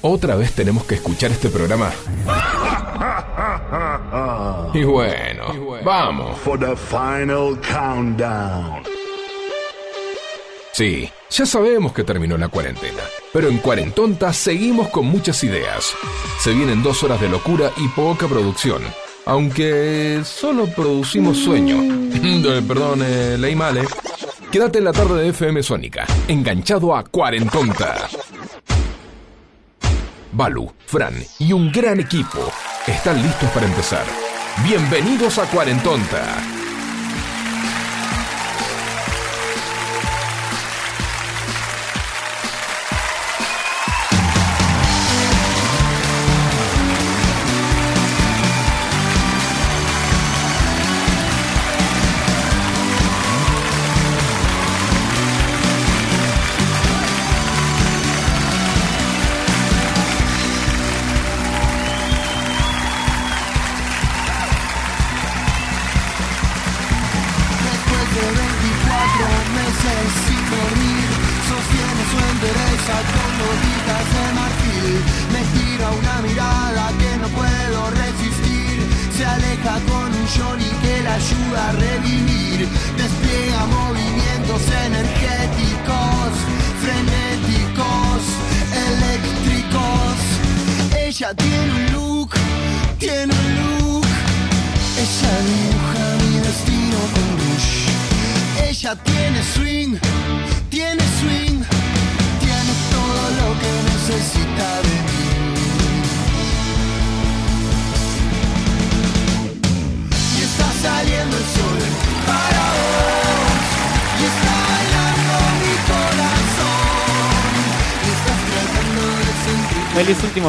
¿Otra vez tenemos que escuchar este programa? Y bueno, vamos. For the final countdown. Sí, ya sabemos que terminó la cuarentena, pero en Cuarentonta seguimos con muchas ideas. Se vienen dos horas de locura y poca producción, aunque solo producimos sueño. Perdón, eh, leí mal, ¿eh? Quédate en la tarde de FM Sónica, enganchado a Cuarentonta. Balu, Fran y un gran equipo están listos para empezar. Bienvenidos a Cuarentonta.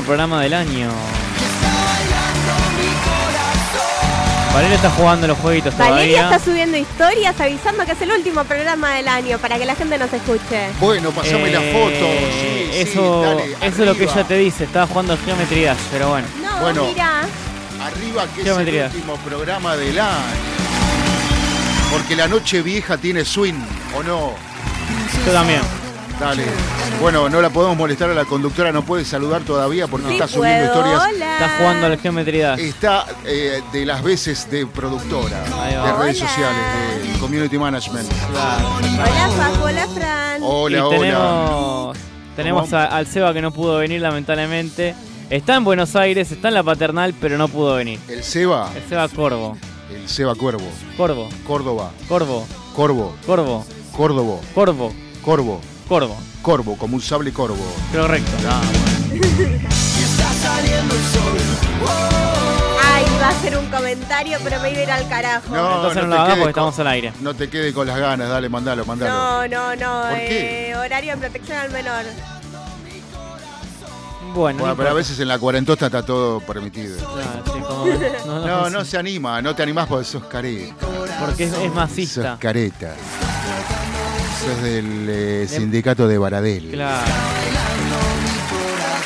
Programa del año. Valeria está jugando los jueguitos Valeria todavía. está subiendo historias avisando que es el último programa del año para que la gente nos escuche. Bueno, pasame la Eh, foto. Sí, sí, eso dale, eso es lo que arriba. ella te dice. Estaba jugando al Geometry Dash, pero bueno. No, Bueno. mira. Arriba que es el último programa del año. Porque la noche vieja tiene swing, ¿o no? Yo también. Dale. Bueno, no la podemos molestar a la conductora, no puede saludar todavía porque Sí está subiendo puedo, historias. hola. Está jugando al Geometry Dash. Está eh, de las veces de productora, de redes Hola. sociales, de community management. Claro. Hola, Paco, hola, Fran. Hola, y hola. tenemos, a- al Seba que no pudo venir lamentablemente. Está en Buenos Aires, está en la paternal, pero no pudo venir. El Seba, El Seba Corvo. el Seba Cuervo, Corvo. Córdoba, Corvo. Corvo, Corvo. Córdoba, Corvo. Corvo, Corvo. Corvo, como un sable corvo. Correcto. Ah, bueno. Ay, iba a hacer un comentario, pero me iba a ir al carajo. No, Entonces no, no lo te hagas quedes porque con- estamos al aire. No te quede con las ganas, dale, mandalo, mandalo. no, no, no. ¿Por qué? eh, horario de protección al menor. Bueno, Bueno, no pero a veces en la cuarentota está todo permitido. Ah, sí, como- no, no, No, no se anima, no te animás porque sos careta. Porque es, es Sos masista. Careta. Sos del eh, sindicato de Baradel. Claro.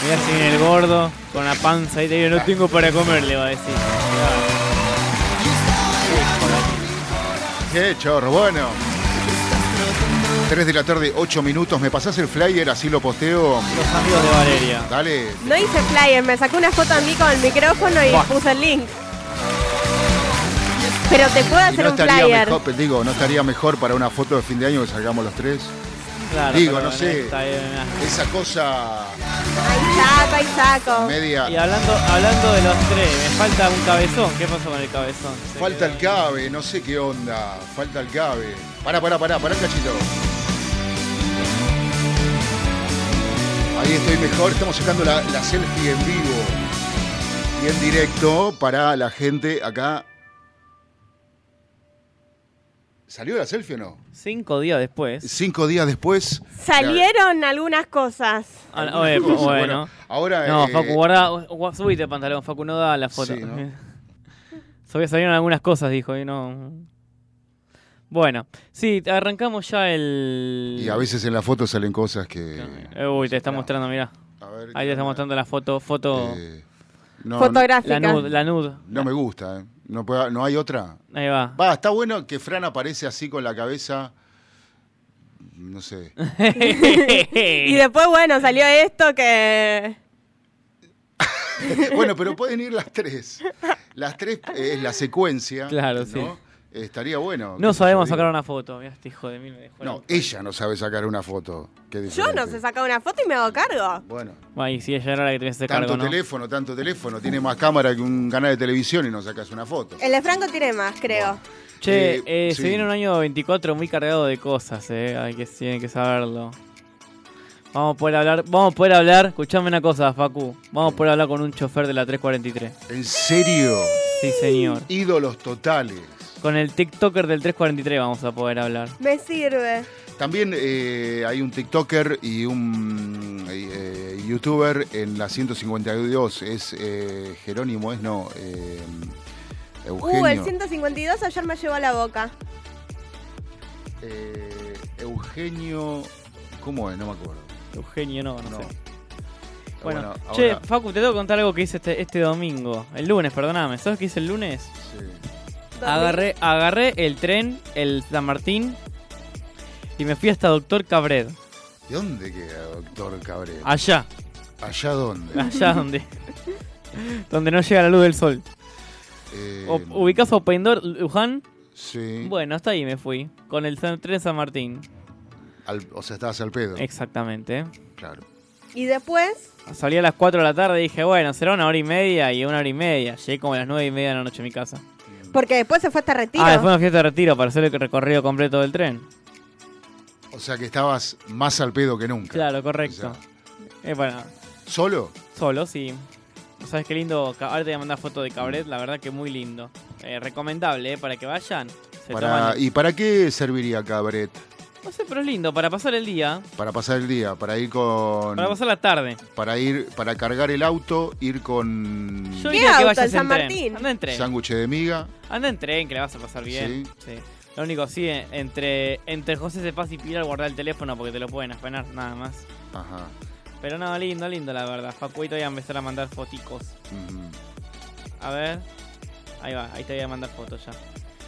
Mirá si viene el gordo con la panza y te digo, no tengo para comer, le va a decir. Qué chorro, bueno. 3 de la tarde, 8 minutos. ¿Me pasás el flyer? Así lo posteo. Los amigos de Valeria. Dale. No hice flyer, me sacé una foto a mí con el micrófono y Buah. puse el link. Pero te puedo Y hacer no un estaría flyer. mejor, digo, no estaría mejor para una foto de fin de año que salgamos los tres. Claro, Digo, no sé. mirá. Esa cosa Ahí saco, ahí saco. media. Y hablando, hablando de los tres, me falta un cabezón. ¿Qué pasó con el cabezón? Se Falta el cabe, no sé qué onda. Falta el cabe. Pará, pará, pará, pará, cachito. Ahí estoy mejor. Estamos sacando la, la selfie en vivo y en directo para la gente acá. ¿Salió la selfie o no? Cinco días después. Cinco días después. Salieron algunas cosas. Ah, oye, cosas. bueno. ahora. No, eh, Facu, guarda, gu- subite el pantalón, Facu, no da la foto. Sí, ¿no? Salieron algunas cosas, dijo, y no. Bueno, sí, arrancamos ya el. Y a veces en la foto salen cosas que. Eh, Uy, te está mostrando, mirá. A ver, Ahí te está mostrando la foto, foto. eh, no, Fotográfica. la nude, la nude. no me gusta, ¿eh? No, puede- no hay otra. Ahí va. Va, está bueno que Fran aparece así con la cabeza no sé. Y después, bueno, salió esto que... bueno, pero pueden ir las tres. Las tres es la secuencia. Claro, ¿no? sí. Estaría bueno. No sabemos sacar una foto. Mira, este hijo de mil me dejó. No, ella no sabe sacar una foto. Qué Yo no sé sacar una foto y me hago cargo. Bueno, Ay, sí, ella era la que tenía ese tanto cargo, ¿no? teléfono, tanto teléfono. Tiene más cámara que un canal de televisión y no sacas una foto. El de Franco tiene más, creo. Che, Eh, eh, sí. se viene un año 24 muy cargado de cosas, eh. Hay que, tienen que saberlo. Vamos a poder hablar, vamos a poder hablar, escuchame una cosa, Facu. Vamos a poder hablar con un chofer de la 343. ¿En serio? Sí, señor. Ídolos totales. Con el TikToker del 343 vamos a poder hablar. Me sirve. También eh, hay un TikToker y un eh, YouTuber en la 152. Es eh, Jerónimo, es no. eh, Eugenio. Uh, el 152 ayer me llevó a la boca. Eh, Eugenio. ¿Cómo es? No me acuerdo. Eugenio, no, no, No. sé. Bueno, Bueno, che, ahora- Facu, te tengo que contar algo que hice este, este domingo. El lunes, perdóname. ¿Sabes qué hice el lunes? Sí. Agarré, agarré el tren, el San Martín, y me fui hasta Doctor Cabred. ¿De dónde queda, doctor Cabrera? Allá, ¿Allá dónde? allá donde. donde no llega la luz del sol. Eh, O- ¿Ubicás a Opendor, Luján? Sí. Bueno, hasta ahí me fui. Con el tren San Martín. Al- o sea, estabas al pedo. Exactamente. Claro. Y después, Salí a las 4 de la tarde y dije, bueno, será una hora y media y una hora y media. Llegué como a las 9 y media de la noche a mi casa. Porque después se fue hasta retiro. Ah, después una fiesta de retiro para hacer el recorrido completo del tren. O sea que estabas más al pedo que nunca. Claro, correcto. O sea, Eh, bueno, ¿Solo? solo, sí. ¿Sabes qué lindo? Ahora te voy a mandar foto de Cabret, la verdad que muy lindo. Eh, recomendable, ¿eh? Para que vayan. Se Para, toman- ¿Y para qué serviría Cabret? No sé, pero es lindo, para pasar el día, Para pasar el día, para ir con. para pasar la tarde. para ir, para cargar el auto, ir con Yo ¿Qué diría que auto, vayas el en San tren. Martín? Anda en tren. sándwich de miga. Anda en tren, que le vas a pasar bien. Sí. Lo único, sí, entre, entre José de Paz y Pilar guardar el teléfono porque te lo pueden afanar, nada más. Ajá. Pero no, lindo, lindo, la verdad. Facu, ahí te voy a empezar a mandar foticos. A ver. Ahí va, ahí te voy a mandar fotos ya.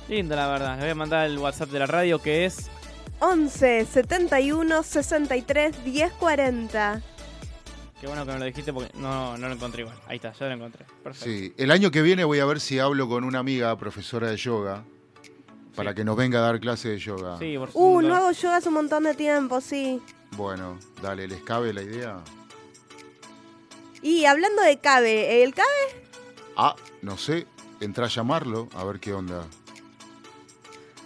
Lindo, la verdad. Le voy a mandar el WhatsApp de la radio que es 11 71 63 10 40. Qué bueno que me lo dijiste porque no, no lo encontré igual. Ahí está, ya lo encontré. Perfecto. Sí, el año que viene voy a ver si hablo con una amiga profesora de yoga para Sí. que nos venga a dar clase de yoga. Sí, por Uh, no hago yoga hace un montón de tiempo, sí. Bueno, dale, ¿les cabe la idea? Y hablando de Cabe, ¿el Cabe? Ah, no sé, entra a llamarlo, a ver qué onda.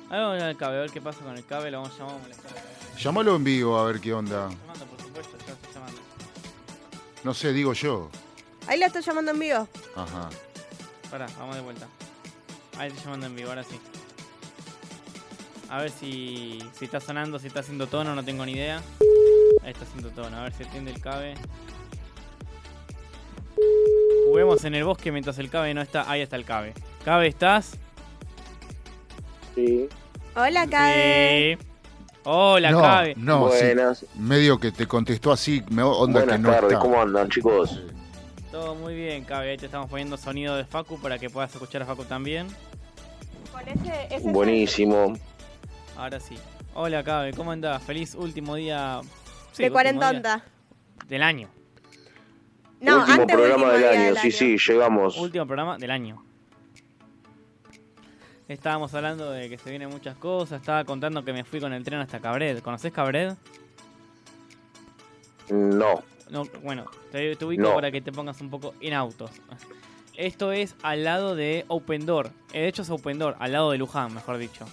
Ahora vamos al cable, a ver qué pasa con el cable. Lo vamos a llamar a molestar. Llámalo en vivo, a ver qué onda. Llamando, por supuesto, ya estoy llamando. No sé, digo yo. Ahí la estoy llamando en vivo. Ajá. Pará, vamos de vuelta. Ahí estoy llamando en vivo, ahora sí. A ver si, si está sonando, si está haciendo tono, no tengo ni idea. Ahí está haciendo tono, a ver si atiende el cabe. Juguemos en el bosque mientras el cabe no está. Ahí está el cabe. Cabe, ¿estás? Sí, Hola, Cabe. Sí. Hola, no, cabe. no, sí, buenas. medio que te contestó así, me onda Buenas que no tardes, está. ¿cómo andan, chicos? Todo muy bien, cabe. Ahí te estamos poniendo sonido de Facu para que puedas escuchar a Facu también. Con ese, ese Buenísimo. Ahora sí. Hola, cabe. ¿Cómo andás? Feliz último día. sí, de último 40 día onda. Del año. No, Último antes programa último del año, sí, sí, llegamos. Último programa del año. Estábamos hablando de que se vienen muchas cosas. Estaba contando que me fui con el tren hasta Cabred. ¿Conoces Cabred? No, No, bueno, te, te ubico No. para que te pongas un poco en autos. Esto es al lado de Open Door. Eh, De hecho es Open Door, al lado de Luján, mejor dicho.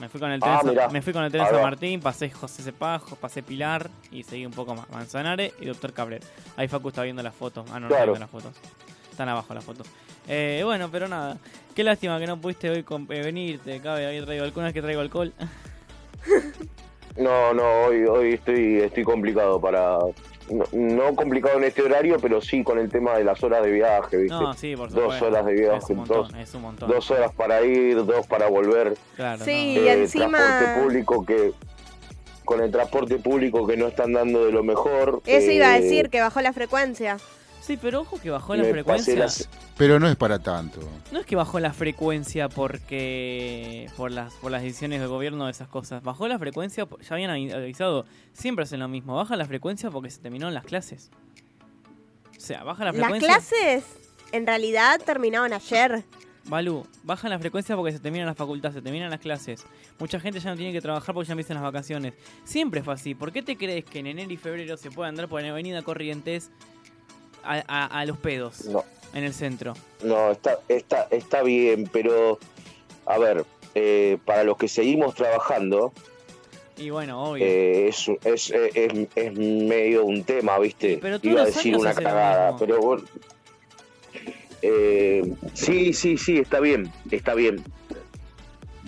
Me fui con el tren, Ah, me fui con el tren San. Martín, pasé José Cepajo, pasé Pilar y seguí un poco más. Manzanares y Doctor Cabret. Ahí Facu está viendo las fotos. Ah, no, no está Claro. viendo las fotos. Están abajo las fotos. Eh, bueno, pero nada. Qué lástima que no pudiste hoy con- eh, venirte. Cabe, ahí traigo alcohol. ¿No es que traigo alcohol? no, no, hoy, hoy estoy, estoy complicado para... No, no complicado en este horario, pero sí con el tema de las horas de viaje, ¿viste? No, sí, por Dos supuesto. horas de viaje, Es un montón, dos- es un montón. Dos horas para ir, dos para volver. Claro, Sí, no. Y Eh, encima- Transporte público que... Con el transporte público que no están dando de lo mejor. Eso iba a eh, decir, que bajó la frecuencia. Sí, pero ojo que bajó la frecuencia. las- Pero no es para tanto. No es que bajó la frecuencia porque por las por las decisiones del gobierno de esas cosas. Bajó la frecuencia, ya habían avi- avisado, siempre hacen lo mismo. Baja la frecuencia porque se terminaron las clases. O sea, baja la Las frecuencia. clases en realidad terminaron ayer. Balú, baja la frecuencia porque se terminan las facultades, se terminan las clases. Mucha gente ya no tiene que trabajar porque ya empiezan las vacaciones. Siempre fue así. ¿Por qué te crees que en enero y febrero se puede andar por la avenida Corrientes a, a- a los pedos No, en el centro? no, está, está, está bien, pero a ver, eh, para los que seguimos trabajando, Y bueno, obvio. eh, es, es, es, es medio un tema, ¿viste? Pero Iba a decir una cagada, pero bueno. Eh, sí, sí, sí, está bien, está bien.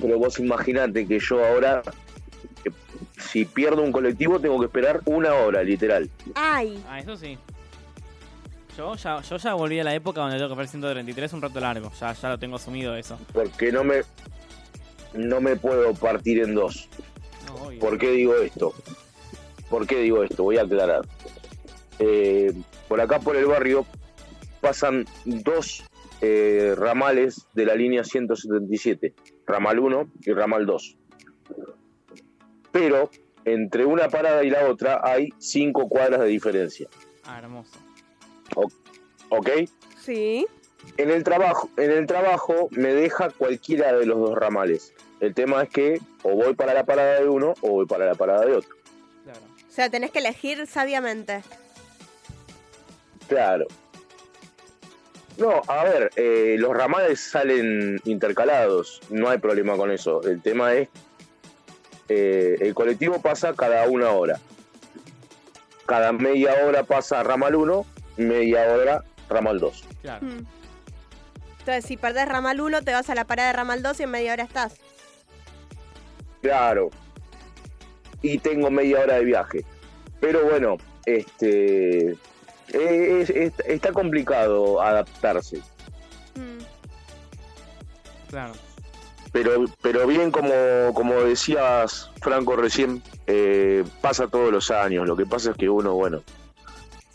Pero vos imaginate que yo ahora, eh, si pierdo un colectivo, tengo que esperar una hora, literal. Ay, Ah, eso sí. Yo ya, yo ya volví a la época donde tengo que hacer 133 un rato largo. Ya, ya lo tengo asumido eso. Porque no me, no me puedo partir en dos. No. ¿Por qué digo esto? ¿Por qué digo esto? Voy a aclarar. Eh, por acá, por el barrio, pasan dos eh, ramales de la línea 177, ramal 1 y ramal 2. Pero entre una parada y la otra hay cinco cuadras de diferencia. Ah, hermoso. ¿Ok? sí. En el trabajo, en el trabajo me deja cualquiera de los dos ramales. El tema es que o voy para la parada de uno o voy para la parada de otro. Claro. O sea, tenés que elegir sabiamente. Claro. No, a ver, eh, los ramales salen intercalados, no hay problema con eso. El tema es, eh, el colectivo pasa cada una hora. Cada media hora pasa ramal 1, media hora ramal 2. Claro. Mm. Entonces, si perdés ramal 1, te vas a la parada de ramal 2 y en media hora estás. Claro. Y tengo media hora de viaje. Pero bueno, este es- es- está complicado adaptarse. Mm. Claro. Pero, pero bien, como, como decías, Franco, recién, eh, pasa todos los años. Lo que pasa es que uno, bueno,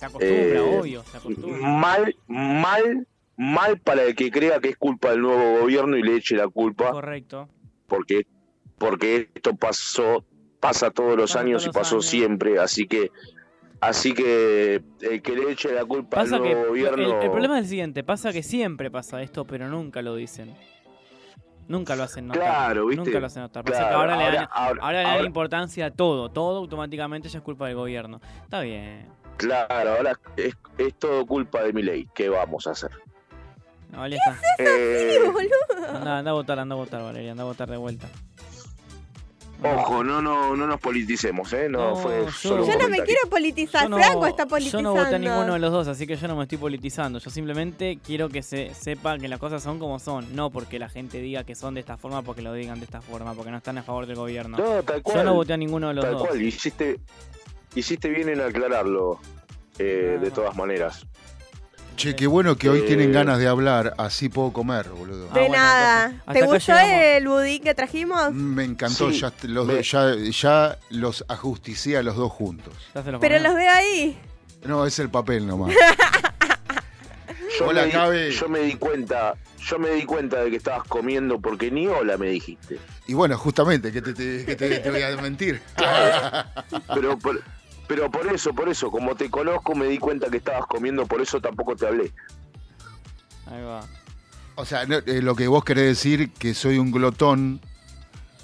Se acostumbra, Eh, obvio. Se acostumbra. mal, mal, mal para el que crea que es culpa del nuevo gobierno y le eche la culpa, Correcto. porque, porque esto pasó, pasa todos los Pasa años todos y pasó años. siempre. Así que, así que el que le eche la culpa Pasa al que nuevo gobierno. el, el problema es el siguiente, pasa que siempre pasa esto, pero nunca lo dicen. Nunca lo hacen notar. Claro, ¿viste? Nunca lo hacen notar. Que ahora, le dan, ahora- le dan importancia a todo. Todo automáticamente ya es culpa del gobierno. Está bien. Claro, ahora es, es todo culpa de mi ley. ¿Qué vamos a hacer? No, Vale, está. Eh, boludo. Anda, anda a votar, anda a votar, Valeria, anda a votar de vuelta. ojo, no, no, no nos politicemos, ¿eh? No, No, fue yo- solo un Yo no me quiero politizar. Yo no- Franco está Yo politizando. no voté a ninguno de los dos, así que yo no me estoy politizando. Yo simplemente quiero que se sepa que las cosas son como son. No porque la gente diga que son de esta forma, porque lo digan de esta forma, porque no están a favor del gobierno. No, tal cual. yo no voté a ninguno de los Tal dos. cual, hiciste, hiciste bien en aclararlo, eh, de todas maneras. Che, qué bueno que hoy Eh. tienen ganas de hablar, así puedo comer, boludo. Ah, De bueno, nada. entonces, hasta ¿Te acá gustó llegamos. el budín que trajimos? Me encantó, Sí, ya, los, me- ya, ya los ajusticié a los dos juntos. Ya se lo Pero comió. los veo ahí. No, es el papel nomás. Yo, Hola, me di, Cabe. yo me di cuenta, yo me di cuenta de que estabas comiendo porque ni hola me dijiste. Y bueno, justamente, que te, te- que te- te voy a mentir. Pero por, pero por eso, por eso, como te conozco me di cuenta que estabas comiendo, por eso tampoco te hablé. Ahí va. O sea, no, eh, lo que vos querés decir que soy un glotón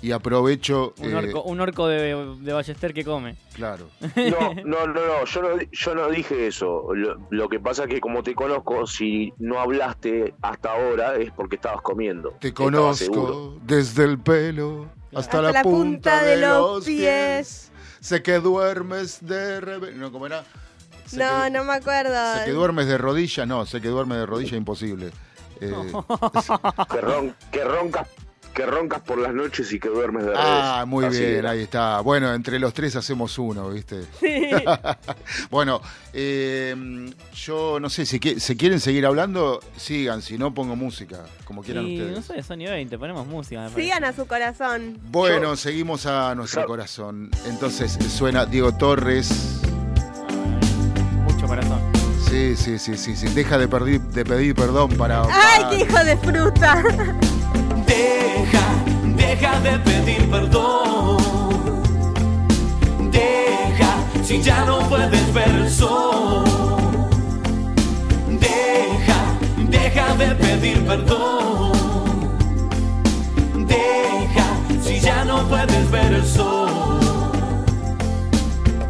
y aprovecho. Un eh, orco, un orco de, de Ballester que come. Claro. No, no, no, no, yo no, yo no dije eso. Lo, lo que pasa es que como te conozco, si no hablaste hasta ahora es porque estabas comiendo. Te conozco desde el pelo hasta, Hasta la, punta, de, los pies. pies. Sé que duermes de revés. No, ¿cómo era? Sé No, que, no me acuerdo. Sé que duermes de rodilla. No, sé que duermes de rodilla, imposible. Eh, Que, ron- que roncas, que roncas por las noches y que duermes de ah, revés. muy Así bien, era. ahí está. Bueno, entre los tres hacemos uno, ¿viste? bueno, eh, yo no sé, si quieren seguir hablando, sigan, si no pongo música, como quieran Y ustedes. no sé, son y 20, ponemos música. Sigan a su corazón. Bueno, seguimos a nuestro Yo- corazón. Entonces suena Diego Torres. Mucho corazón. Sí, sí, sí, sí, sí. Deja de, pedir perdón para. ¡Ay, para- qué hijo de fruta! Deja, de pedir perdón. Deja, si ya no puedes ver el sol. Deja, deja de pedir perdón. Deja, si ya no puedes ver el sol.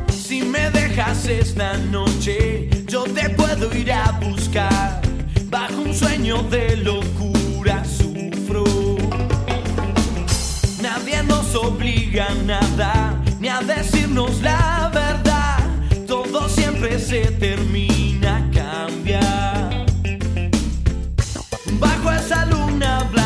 Si me dejas esta noche, yo te puedo ir a buscar. Bajo un sueño de locura obliga a nada, ni a decirnos la verdad. Todo siempre se termina, cambia. Bajo esa luna blanca,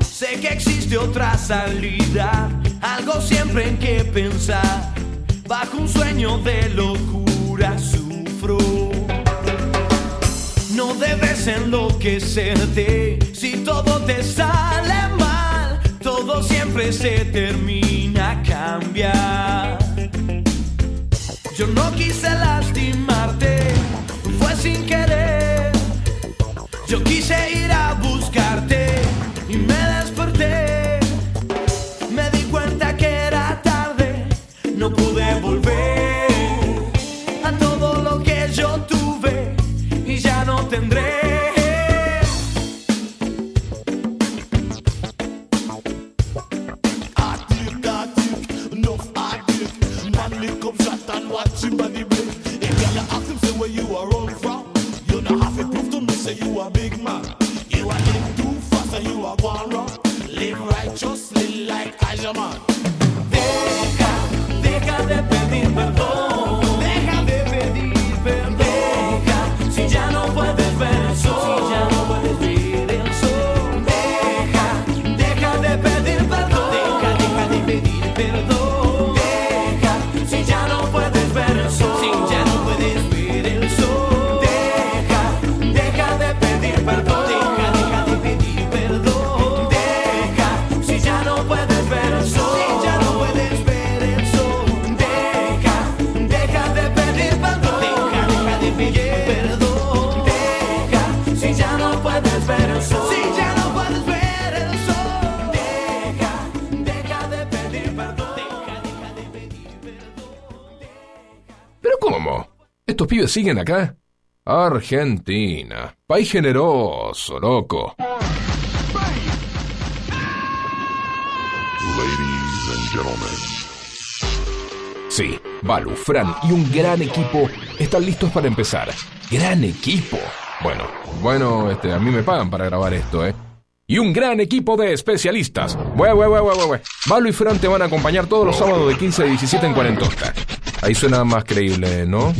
Sé que existe otra salida, algo siempre en que pensar. Bajo un sueño de locura sufro. No debes enloquecerte si todo te sale mal. Todo siempre se termina, cambia. Yo no quise lastimarte, fue sin querer. Buscarte pibes siguen acá? Argentina. País generoso, loco. Ladies and gentlemen, Sí, Balu, Fran y un gran equipo están listos para empezar. ¡Gran equipo! Bueno, bueno, este, a mí me pagan para grabar esto, ¿eh? Y un gran equipo de especialistas. Bue, bue, bue. Balu y Fran te van a acompañar todos los sábados de 15 a 17 en Cuarentosta. Ahí suena más creíble, ¿no?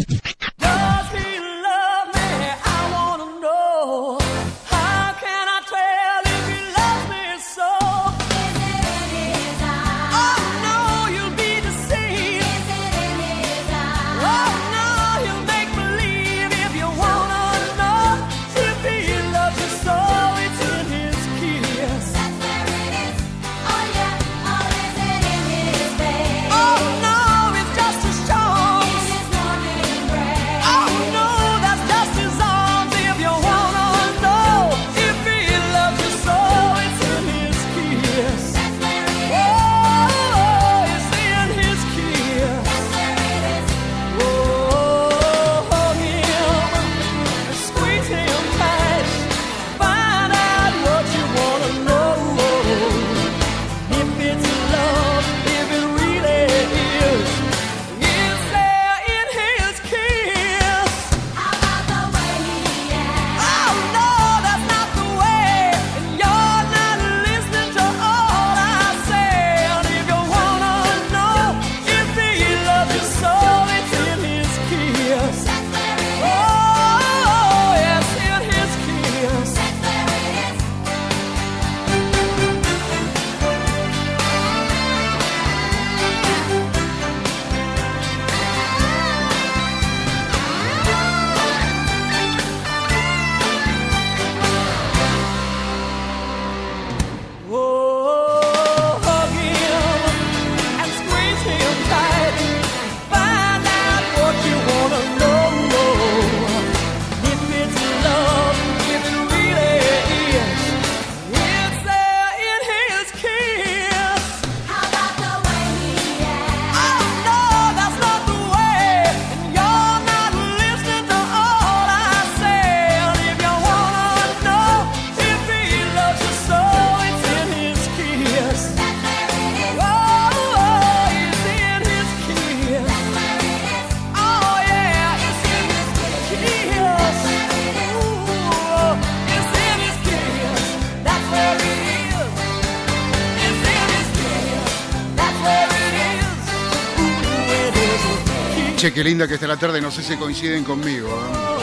Linda que está la tarde, no sé si coinciden conmigo. ¿eh?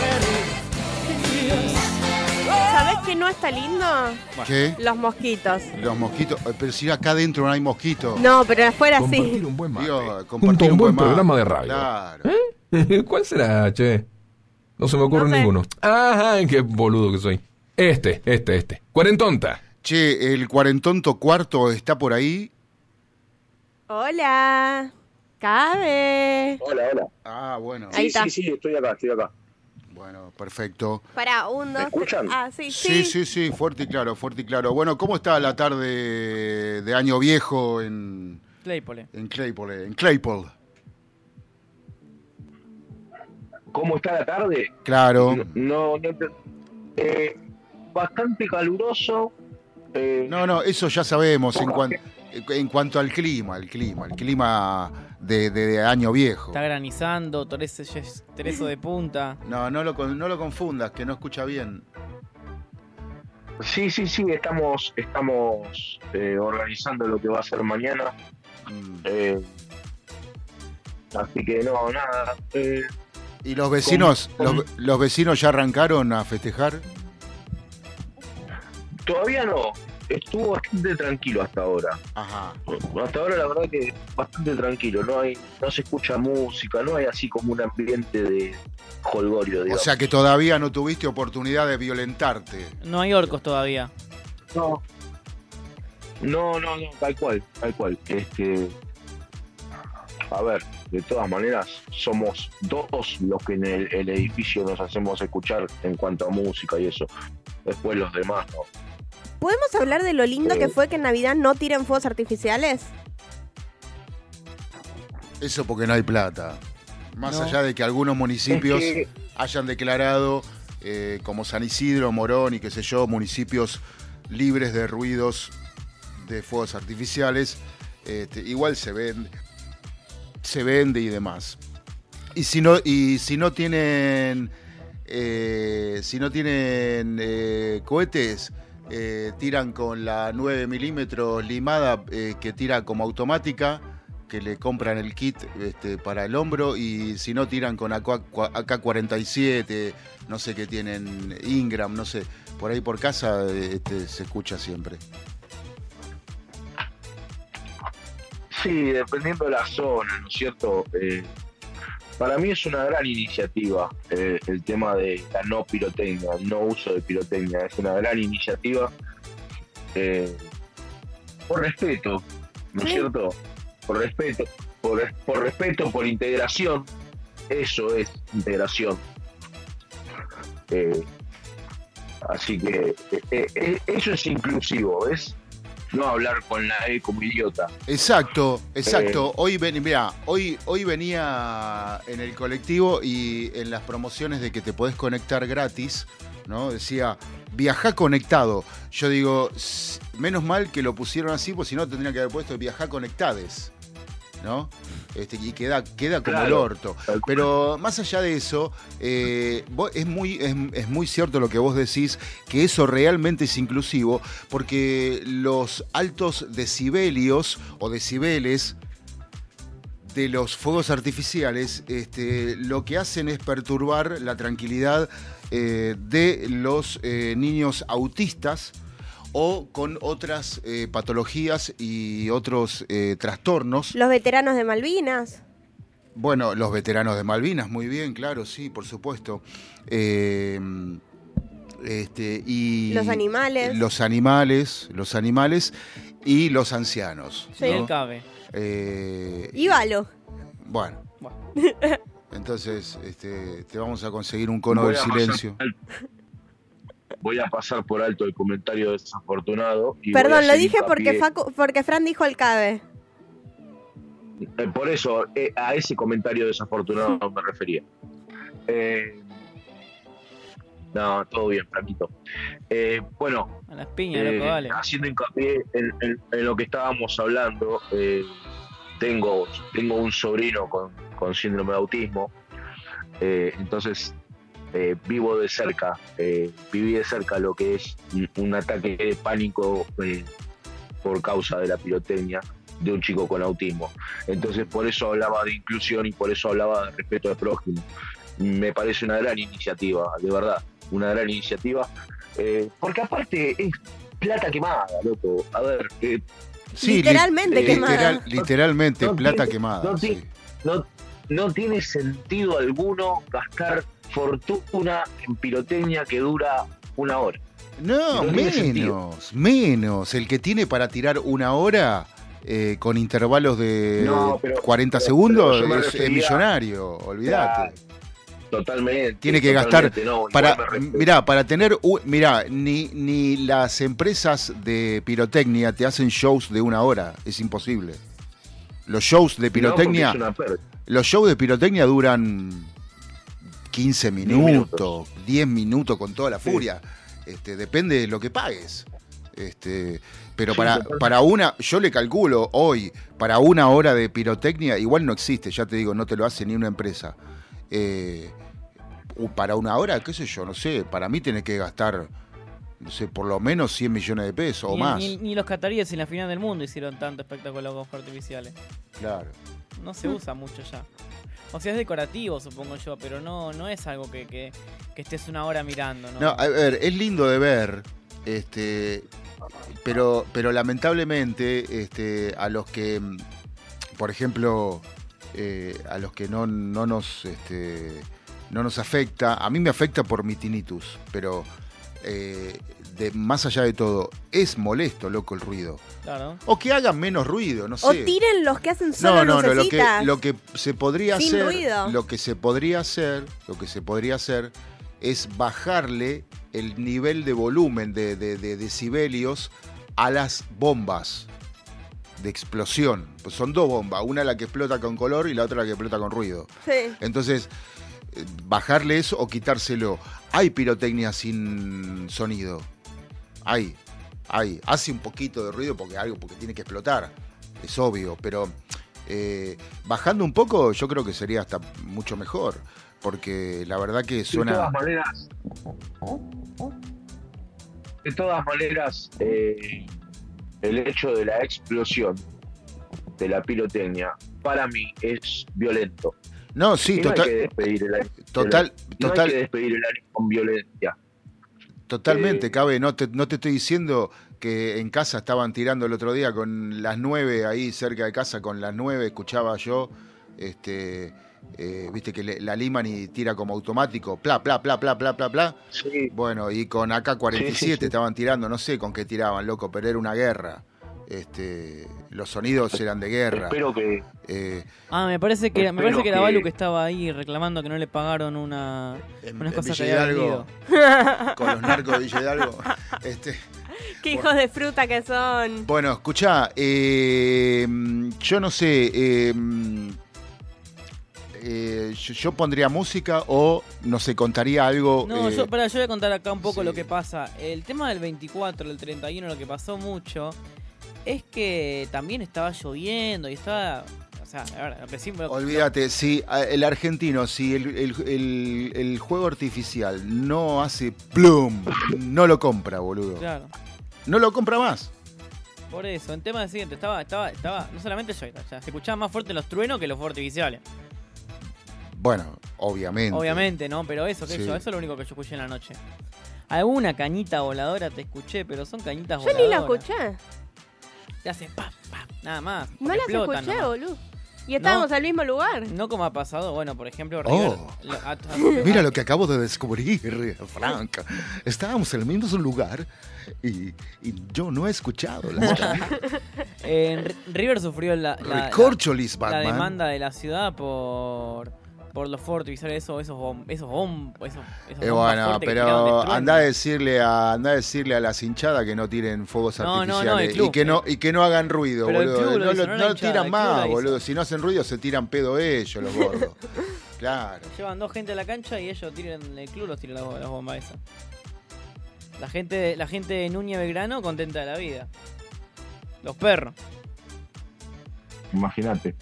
¿Sabés que no está lindo? ¿Qué? Los mosquitos. Los mosquitos. eh, Pero si acá adentro no hay mosquitos. No, pero afuera Compartir sí. un buen mate. Digo, junto compartir a un buen mate. programa de radio. Claro. ¿Cuál será, che? No se me ocurre No sé. ninguno. Ah, qué boludo que soy. Este, este, este. Cuarentonta. Che, el cuarentonto cuarto está por ahí. Hola. Cabe. Hola, hola. Ah, bueno. Ahí Sí, está. sí, sí, estoy acá, estoy acá. Bueno, perfecto. Para, un, dos, ¿Me escuchan? tres. Ah, sí, Sí, sí. sí, sí, fuerte y claro, fuerte y claro. Bueno, ¿cómo está la tarde de año viejo en, Claypole. en Claypole? En Claypole, ¿Cómo está la tarde? claro. No, no, eh, bastante caluroso. eh, No, no, eso ya sabemos en, cuan- en cuanto al clima, el clima, el clima de, de- de año viejo. Está granizando, Tereso, de punta. No, no lo, con- no lo confundas, que no escucha bien. Sí, sí, sí, estamos, estamos eh, organizando lo que va a ser mañana. Mm. eh, así que no, nada. eh, ¿Y los vecinos, los vecinos ya arrancaron a festejar? todavía no. Estuvo bastante tranquilo hasta ahora. Ajá. Hasta ahora la verdad que bastante tranquilo. No hay, no se escucha música, no hay así como un ambiente de holgorio, O sea que todavía no tuviste oportunidad de violentarte. No hay orcos todavía. No. No, no, no, tal cual, tal cual. Este, a ver, de todas maneras, somos dos los que en el, el edificio nos hacemos escuchar en cuanto a música y eso. Después los demás, ¿no? ¿Podemos hablar de lo lindo que fue que en Navidad no tiren fuegos artificiales? Eso porque no hay plata. Más No. allá de que algunos municipios Es que- hayan declarado, eh, como San Isidro, Morón y qué sé yo, municipios libres de ruidos de fuegos artificiales, este, igual se vende, se vende y demás. Y si no, y si no tienen, eh, si no tienen eh, cohetes, eh, tiran con la 9 milímetros limada eh, que tira como automática, que le compran el kit este, para el hombro, y si no tiran con AK, AK-47, no sé qué tienen, Ingram, no sé, por ahí por casa este, se escucha siempre. Sí, dependiendo de la zona, ¿no es cierto? Eh, para mí es una gran iniciativa eh, el tema de la no pirotecnia, el no uso de pirotecnia. Es una gran iniciativa eh, por respeto, ¿no es Sí. cierto? Por respeto, por, por respeto, por integración. Eso es integración. Eh, así que eso es inclusivo, ¿ves? No hablar con la E como idiota. Exacto, exacto. Eh. Hoy ven, mirá, hoy, hoy venía en el colectivo y en las promociones de que te podés conectar gratis, ¿no? Decía, viajá conectado. Yo digo, menos mal que lo pusieron así, pues si no tendrían que haber puesto viajá conectades, ¿no? Este, y queda, queda como el orto. Pero más allá de eso, eh, vos- es, muy, es, es muy cierto lo que vos decís, que eso realmente es inclusivo, porque los altos decibelios o decibeles de los fuegos artificiales este, lo que hacen es perturbar la tranquilidad eh, de los eh, niños autistas o con otras eh, patologías y otros eh, trastornos. Los veteranos de Malvinas. Bueno, los veteranos de Malvinas, muy bien, claro, sí, por supuesto. Eh, este, y Los animales. Los animales, los animales y los ancianos. Sí. Y ¿no? el cabe. Eh, Íbalo. bueno, Bueno. entonces este, te vamos a conseguir un cono Voy del pasar silencio. Voy a pasar por alto el comentario desafortunado. y voy a Perdón, lo dije porque, Facu- porque Fran dijo el cabe. eh, por eso, eh, a ese comentario desafortunado me refería. Eh, no, todo bien, Franquito. Eh, bueno, A las piñas, Eh, loco, dale. haciendo hincapié en, en- en lo que estábamos hablando, eh, tengo, tengo un sobrino con, con síndrome de autismo, eh, entonces eh, vivo de cerca, eh, viví de cerca lo que es un, un ataque de pánico eh, por causa de la pirotecnia. de un chico con autismo. Entonces por eso hablaba de inclusión y por eso hablaba de respeto al prójimo. Me parece una gran iniciativa, de verdad, una gran iniciativa. Eh, porque aparte es plata quemada, loco. A ver, eh, Sí, li- Literalmente eh, quemada. literal- literalmente, No plata quemada. no sí. tiene- no, no tiene sentido alguno gastar fortuna en pirotecnia que dura una hora. No, menos, menos. El que tiene para tirar una hora eh, con intervalos de No, pero- 40 pero- segundos pero es, millonario, olvídate. Totalmente. Tiene que gastar no, para mirá, para tener mirá, ni, ni las empresas de pirotecnia te hacen shows de una hora, es imposible. Los shows de pirotecnia, los shows de pirotecnia duran 15 minutos, minutos. 10 minutos con toda la Sí. furia. Este, depende de lo que pagues. Este, pero Sí, para, para una, yo le calculo hoy, para una hora de pirotecnia, igual no existe, ya te digo, no te lo hace ni una empresa. Eh, para una hora, qué sé yo, no sé, para mí tenés que gastar, no sé, por lo menos 100 millones de pesos o más. ni- ni los cataríes en la final del mundo hicieron tanto espectáculo con artificiales. Claro. No se usa mucho ya. O sea, es decorativo, supongo yo, pero no, no es algo que, que, que estés una hora mirando, ¿no? No, a ver, es lindo de ver, este, pero, pero lamentablemente, este, a los que, por ejemplo, eh, a los que no, no nos, este, no nos afecta, a mí me afecta por mi tinnitus, pero eh, de, más allá de todo, es molesto, loco, el ruido. Claro. O que hagan menos ruido, no sé. O tiren los que hacen solo No, no, no, lo que, lucecitas. lo que se podría Sin hacer, ruido. lo que se podría hacer, lo que se podría hacer es bajarle el nivel de volumen de, de- de decibelios a las bombas de explosión. Pues son dos bombas, una la que explota con color y la otra la que explota con ruido. Sí. Entonces, eh, bajarle eso o quitárselo. Hay pirotecnia sin sonido. Hay, hay. Hace un poquito de ruido porque algo, porque tiene que explotar. Es obvio, pero eh, bajando un poco, yo creo que sería hasta mucho mejor. Porque la verdad que De suena. todas maneras. De todas maneras, eh, el hecho de la explosión de la pirotecnia para mí es violento. No, sí, Y no hay que total, despedir el total, no total, hay que despedir el año con violencia. Totalmente, Eh, cabe. No te, no te estoy diciendo que en casa estaban tirando el otro día con las nueve ahí cerca de casa, con las nueve escuchaba yo, este, eh, viste que le- la liman y tira como automático, pla, pla, pla, pla, pla, pla, pla. Sí, Bueno, y con AK-47 Sí, sí, sí. estaban tirando, no sé con qué tiraban, loco, pero era una guerra. Este, los sonidos eran de guerra. espero que Eh, Ah, me parece que, me parece que era que- Balu que estaba ahí reclamando que no le pagaron una, en, unas en cosas que Villa había Hidalgo, vendido. con los narcos de Villa Hidalgo. Este, Qué hijos de fruta que son. Bueno, escuchá, eh, yo no sé, eh, eh, yo, yo pondría música o, no sé, contaría algo. No, eh, yo, pará, yo voy a contar acá un poco sí. lo que pasa. El tema del 24, el 31, lo que pasó mucho es que también estaba lloviendo y estaba. O sea, a ver, al principio. Olvídate, si el argentino, si el, el- el- el juego artificial no hace plum, no lo compra, boludo. Claro. No lo compra más. Por eso, en tema del siguiente, estaba, estaba, estaba, no solamente yo, o sea, se escuchaban más fuerte los truenos que los fuegos artificiales. Bueno, obviamente. Obviamente, ¿no? Pero eso, qué Sí. sé yo, eso es lo único que yo escuché en la noche. Alguna cañita voladora te escuché, pero son cañitas Yo ni la voladoras. escuché. Te hacen pam, nada más. No las escuché, nomás. boludo. Y estábamos al mismo lugar. No como ha pasado, bueno, por ejemplo, Oh. River. lo- a- a- Mira lo que acabo de descubrir, Frank. Estábamos en el mismo lugar y, y yo no he escuchado las Eh, River sufrió la, la, la- la demanda de la ciudad por, por los fuegos artificiales, esos, esos, bom- esos, bom- esos, Eh, bueno, pero anda a decirle a anda a decirle a las hinchadas que no tiren fuegos No, no, no, artificiales club. y que no y que no hagan ruido, Pero boludo. lo no hizo, lo, no la no lo hinchada, tiran más, boludo. Si no hacen ruido se tiran pedo ellos, los gordos. claro. Llevan dos gente a la cancha y ellos tiran el club los tiran las, las bombas esas. La gente, la gente de Núñez Belgrano contenta de la vida. Los perros. imagínate.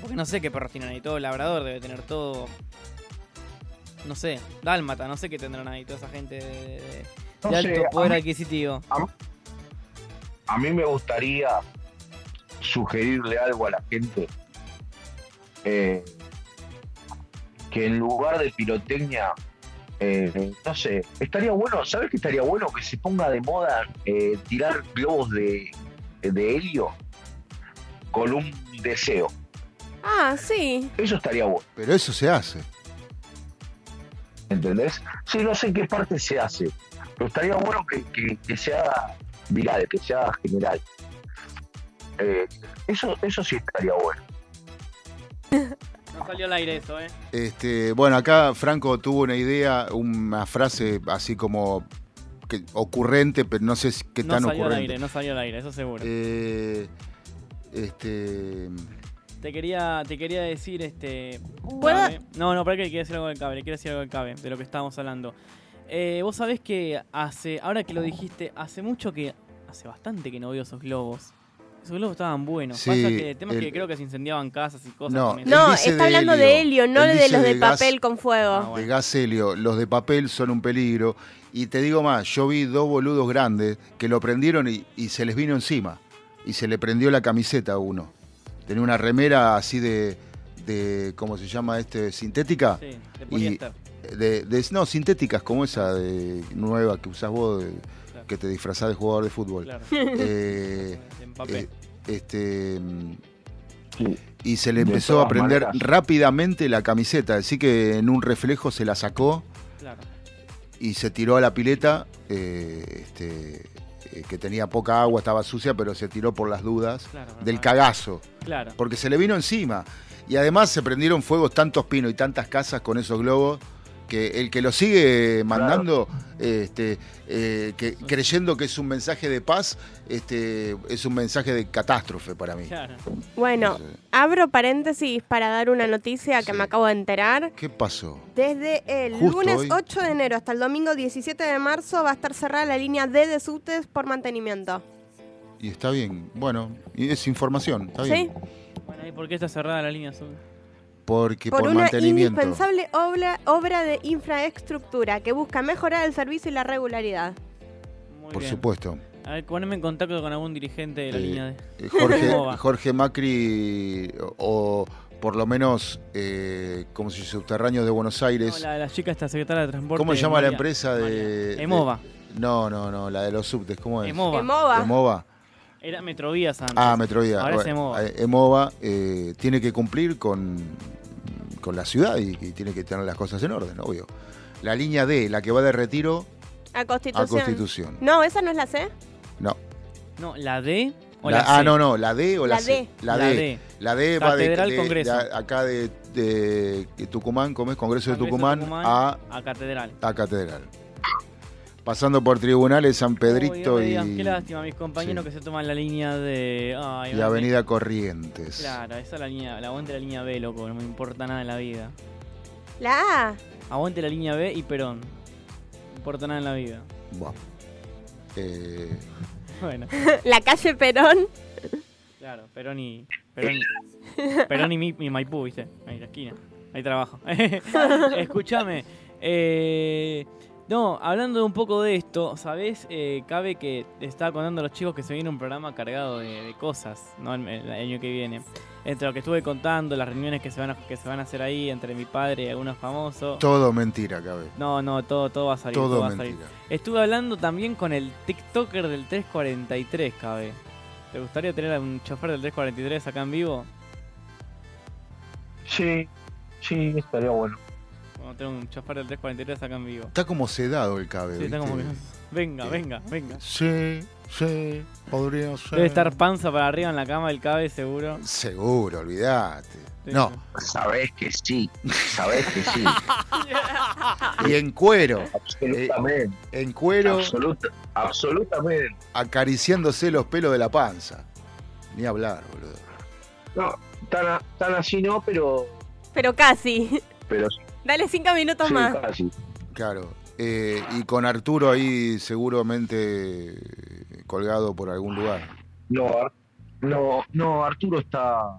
Porque no sé qué perros tienen ahí. Todo labrador debe tener todo. No sé, dálmata, no sé qué tendrán ahí toda esa gente de, de- No de sé, alto a poder mí- adquisitivo. A mí me gustaría sugerirle algo a la gente, eh, que en lugar de pirotecnia, eh, no sé, estaría bueno, ¿sabes qué estaría bueno? Que se ponga de moda eh, tirar globos de, de helio con un deseo. Ah, sí. Eso estaría bueno. Pero eso se hace. ¿entendés? Sí, no sé en qué parte se hace, pero estaría bueno que, que, que se haga viral, que se haga general. Eh, eso, eso sí estaría bueno. No salió al aire eso, ¿eh? Este, bueno, acá Franco tuvo una idea, una frase así como que, ocurrente, pero no sé qué No tan salió al ocurrente. aire, no salió al aire, eso seguro. Eh, este, Te quería, te quería decir, este. No, no, para que quiero decir algo del cable, quiero decir algo del cable, de lo que estábamos hablando. Eh, Vos sabés que hace, ahora que lo dijiste, hace mucho que, hace bastante que no veo esos globos. Esos globos estaban buenos. Sí, Pasa que el tema es el- que creo que se incendiaban casas y cosas. No, No, está de hablando de helio. no de los de de gas. papel con fuego. Ah, bueno. de gas helio, los de papel son un peligro. Y te digo más, yo vi dos boludos grandes que lo prendieron y, y se les vino encima. Y se le prendió la camiseta a uno. Tenía una remera así de, de ¿cómo se llama este? Sintética. Sí, de Y- poliéster. De, de- no, sintéticas como esa de nueva que usás vos, de- Claro. que te disfrazás de jugador de fútbol. Claro. Eh, En papel. eh, este Sí. y se le empezó a prender maneras. rápidamente la camiseta, así que en un reflejo se la sacó claro. y se tiró a la pileta, eh, este, eh, que tenía poca agua, estaba sucia, pero se tiró por las dudas Claro, del cagazo, Claro. porque se le vino encima. Y además se prendieron fuegos tantos pinos y tantas casas con esos globos que el que lo sigue mandando, este, eh, que, creyendo que es un mensaje de paz, este, es un mensaje de catástrofe para mí. Claro. Bueno, abro paréntesis para dar una noticia que Sí. me acabo de enterar. ¿Qué pasó? Desde el Justo lunes hoy. 8 de enero hasta el domingo 17 de marzo va a estar cerrada la línea D de subtes por mantenimiento. Y está bien, bueno, y es información, está ¿Sí? bien. Bueno, ¿y por qué está cerrada la línea azul? Porque Por, por, una mantenimiento. indispensable obra, obra de infraestructura que busca mejorar el servicio y la regularidad. Muy Por bien. supuesto. A ver, poneme en contacto con algún dirigente de la Eh, línea D. Eh, Jorge. Jorge Macri, o, por lo menos, eh, como si subterráneos de Buenos No, Aires. la, la chica esta secretaria de transporte. ¿Cómo se llama la María- empresa de, María. de- Emova. No, no, no, la de los subtes, ¿cómo es? Emova. Emova. Emova. Era Metrovías antes. Ah, Metrovía. Ahora es Bueno, Emova. eh, Emova eh, tiene que cumplir con, con la ciudad y, y tiene que tener las cosas en orden, obvio. La línea D, la que va de retiro A a Constitución. No, esa no es la C. No. No, la D o La- la, ah, C. no, no, la D o la, La C. D. La La D. D. La D va de, Catedral de- Congreso. de acá de, de- Tucumán, ¿cómo es? Congreso, de Congreso Tucumán, a, a Catedral. a Catedral. Pasando por tribunales San Pedrito Uy, y, Qué lástima, mis compañeros sí. que se toman la línea de. Ay, y Avenida Corrientes. Claro, esa es la línea. La aguante la línea B, loco. No me importa nada en la vida. La A. Aguante la línea B y Perón. No me importa nada en la vida. Buah. Eh, Bueno, La calle Perón. claro, Perón y. Perón, Perón y, mi, y Maipú, ¿viste? Ahí en la esquina. Ahí trabajo. Escúchame. Eh, no, hablando un poco de esto, ¿sabés? Eh, cabe que estaba contando a los chicos que se viene un programa cargado de, de cosas, ¿no? El, el año que viene. Entre lo que estuve contando, las reuniones que se van a, que se van a hacer ahí entre mi padre y algunos famosos. todo mentira, cabe. No, no, todo, todo va a salir. Todo, Todo va a salir. mentira. Estuve hablando también con el TikToker del 343, cabe. ¿Te gustaría tener a un chofer del 343 acá en vivo? Sí, sí, estaría bueno. Vamos a tener un chofer del 343 acá en vivo. Está como sedado el cabe. Sí, está como que- Venga, venga, venga. Sí, sí, podría ser. Debe estar panza para arriba en la cama del cabe, seguro. Seguro, olvídate. Sí. No, Sabés que sí, sabés que sí. y en cuero, Absolutamente. en cuero, Absoluta, absolutamente. acariciándose los pelos de la panza. Ni hablar, boludo. No, tan, a- tan así no, pero, Pero casi. pero sí, Dale cinco minutos sí, más. casi. Claro. Eh, y con Arturo ahí seguramente colgado por algún lugar. No, Ar- no, no, Arturo está.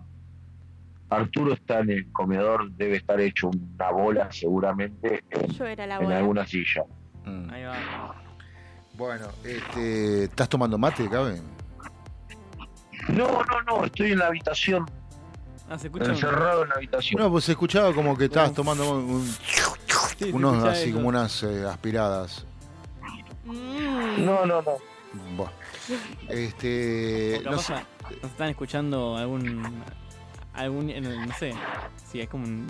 Arturo está en el comedor, debe estar hecho una bola seguramente en, Yo era la en bola. alguna silla. Mm. Ahí va. Bueno, este, ¿estás tomando mate, cabe? No, no, no, estoy en la habitación, Ah, se escucha. encerrado en la habitación. No, pues se escuchaba como que estabas tomando un- Sí, se unos escucha así eso. como unas eh, aspiradas. Mm. No, no, no. Buah. O Este. capaz No sé. Nos están escuchando algún. algún. en el- no sé. Sí, es como un.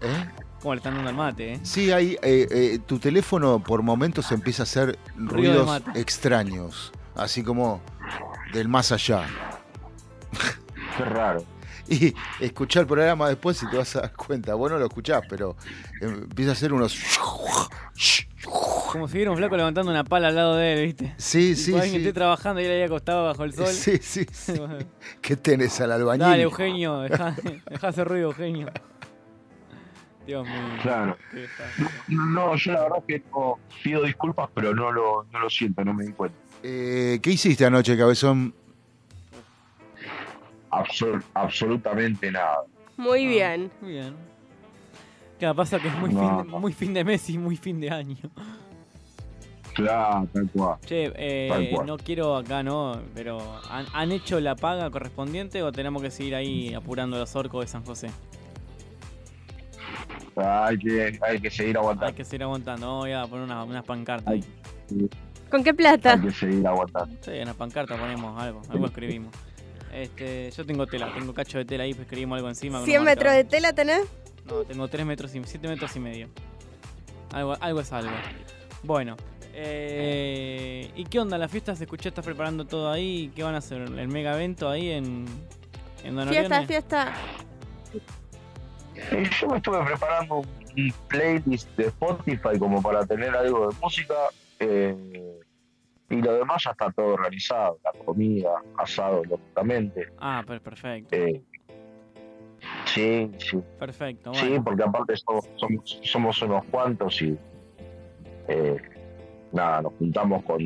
¿eh? Como le están dando al mate, ¿eh? Sí, hay, eh, eh, tu teléfono por momentos empieza a hacer de ruidos mate. extraños, así como del más allá. Qué raro. Y escuchar el programa después y te vas a dar cuenta. Vos no lo escuchás, pero eh, empieza a hacer unos... Como si hubiera un flaco levantando una pala al lado de él, ¿viste? Sí, Tipo, sí, alguien que sí. esté trabajando y él ahí acostado bajo el sol. Sí, sí, sí. ¿Qué tenés al albañil? Dale, Eugenio, deja, deja hacer ruido, Eugenio. Dios mío. Claro. No, yo la verdad que no pido disculpas, pero no lo, no lo siento, no me di cuenta. Eh, ¿Qué hiciste anoche, cabezón? Absol- absolutamente nada. Muy bien. Muy bien. Claro, pasa que es muy, No. fin de, muy fin de mes y muy fin de año. Claro, tal cual. Che, eh, Tal cual. no quiero acá, ¿no? Pero ¿han, han hecho la paga correspondiente o tenemos que seguir ahí apurando los orcos de San José? Hay que, hay que seguir Hay aguantando. que seguir aguantando. Voy a poner una, unas pancartas ahí. ¿Con qué plata? Hay que seguir aguantando. Sí, en la pancarta ponemos algo, algo escribimos. Este, yo tengo tela, tengo cacho de tela ahí, pues escribimos algo encima. con un ¿100 metros de tela tenés? No, tengo 3 metros y 7 metros y medio. Algo, algo es algo. Bueno, eh, ¿y qué onda? ¿La fiesta se escuchó? ¿Estás preparando todo ahí? ¿Qué van a hacer? ¿El mega evento ahí en, en Don Fiesta, fiesta. Eh, yo me estuve preparando un playlist de Spotify como para tener algo de música. eh, y lo demás ya está todo organizado. La comida, asado, lógicamente. Ah, per- perfecto. Eh, sí, sí. Perfecto, Sí, porque aparte somos, somos, somos unos cuantos y eh, nada, nos juntamos con,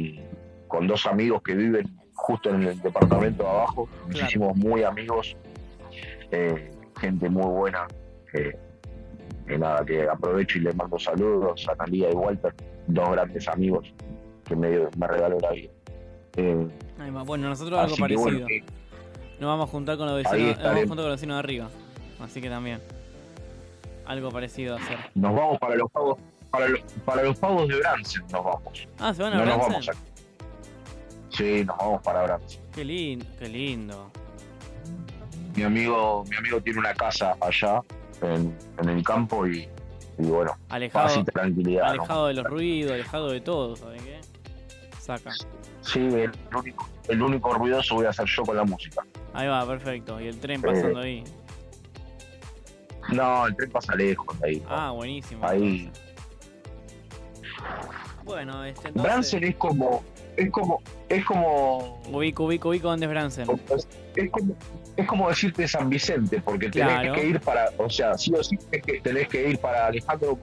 con dos amigos que viven justo en el departamento de abajo. Nos Claro. hicimos muy amigos, eh, gente muy buena. eh, que nada, que aprovecho y les mando saludos a Analia y Walter, dos grandes amigos que me, me regaló la vida. Eh. Bueno, nosotros algo parecido. bueno, eh, Nos vamos a juntar con los vecinos, nos vamos a juntar con los vecinos de arriba. Así que también. Algo parecido a hacer. nos vamos para los pagos, para los, para los pagos de Bransen nos vamos. Ah, ¿se van a No nos vamos a. Sí, nos vamos para Bransen. Qué lindo, qué lindo. Mi amigo, mi amigo tiene una casa allá en, en el campo y, y bueno, paz Alejado, y tranquilidad. ¿no? alejado de los ruidos, alejado de todo, ¿sabes qué? Saca. Sí, el único, el único ruidoso voy a hacer yo con la música. Ahí va, perfecto. Y el tren pasando ahí. No, el tren pasa lejos de ahí. Ah, buenísimo. Ahí. Bueno, este entonces. Bransen es como, es como, es como, Ubico, ubico, ubico dónde es Bransen. es como, es como decirte San Vicente, porque tenés Claro. que ir para, o sea, sí o sí tenés que, ir para Alejandro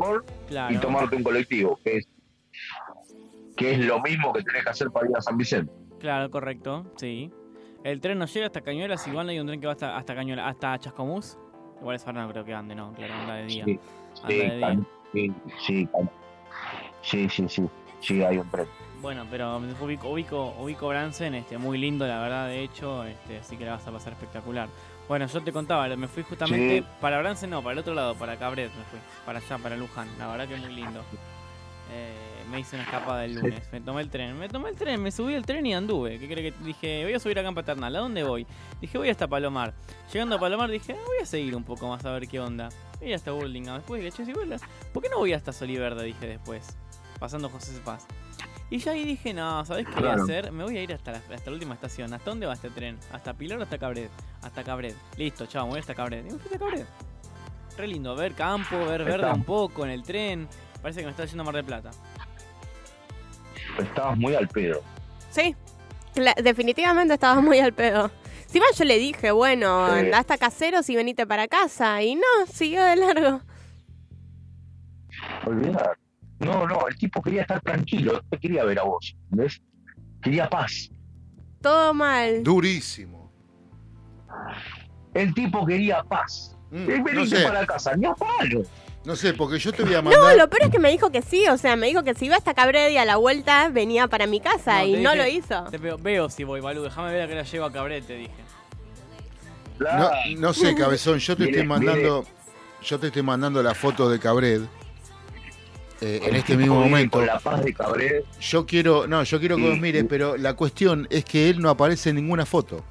Claro. y tomarte un colectivo, que es, que es lo mismo que tenés que hacer para ir a San Vicente. Claro, correcto, sí. El tren no llega hasta Cañuelas, igual no hay un tren que va hasta, hasta Cañuelas, hasta Chascomús. Igual es no creo que ande, no, claro, anda de día. Sí, sí, de día. sí, sí, sí, sí, sí, sí, hay un tren. Bueno, pero ubico, ubico, ubico Bransen, este, muy lindo la verdad, de hecho, este, así que la vas a pasar espectacular. Bueno, yo te contaba, me fui justamente Sí. para Bransen, no, para el otro lado, para Cabret me fui, para allá, para Luján, la verdad que es muy lindo. Eh, me hice una escapada el lunes, me tomé el tren, me tomé el tren, me subí al tren y anduve. ¿Qué crees que dije? Voy a subir acá en Paternal, ¿a dónde voy? Dije, voy hasta Palomar. Llegando a Palomar dije, "Ah, voy a seguir un poco más a ver qué onda. Voy hasta Burlingame, después dije, che, ¿por qué no voy hasta Soliverde? Dije después, pasando José Paz. Y ya ahí dije, no, ¿sabés qué voy a hacer? Me voy a ir hasta la, hasta la última estación. ¿Hasta dónde va este tren? ¿Hasta Pilar o hasta Cabret? Hasta Cabret. Listo, chao, me voy hasta Cabret. Y me fui hasta Cabret. Re lindo, ver campo, ver verde un poco en el tren. Parece que me está yendo a Mar del Plata. Estabas muy al pedo. Sí, definitivamente estabas muy al pedo. Si más yo le dije, bueno, Sí. andá hasta caseros y venite para casa. Y no, siguió de largo. Olvidar. No, no, el tipo quería estar tranquilo, no te quería ver a vos, ¿ves? Quería paz. Todo mal. Durísimo. El tipo quería paz. Mm, Él no sé, para casa, ni a palo. No sé, porque yo te voy a No, mandar. lo peor es que me dijo que sí, o sea, me dijo que si iba hasta Cabrera y a la vuelta venía para mi casa No, y no dije- lo hizo. Te veo, veo si voy, Balú. Déjame ver a que la llevo a Cabret, te dije. No, no sé, cabezón, yo te estoy mandando, yo te estoy mandando la foto de Cabred eh, en este mismo momento. Con la paz de Cabrera. Yo quiero, no, yo quiero que vos mires, pero la cuestión es que él no aparece en ninguna foto.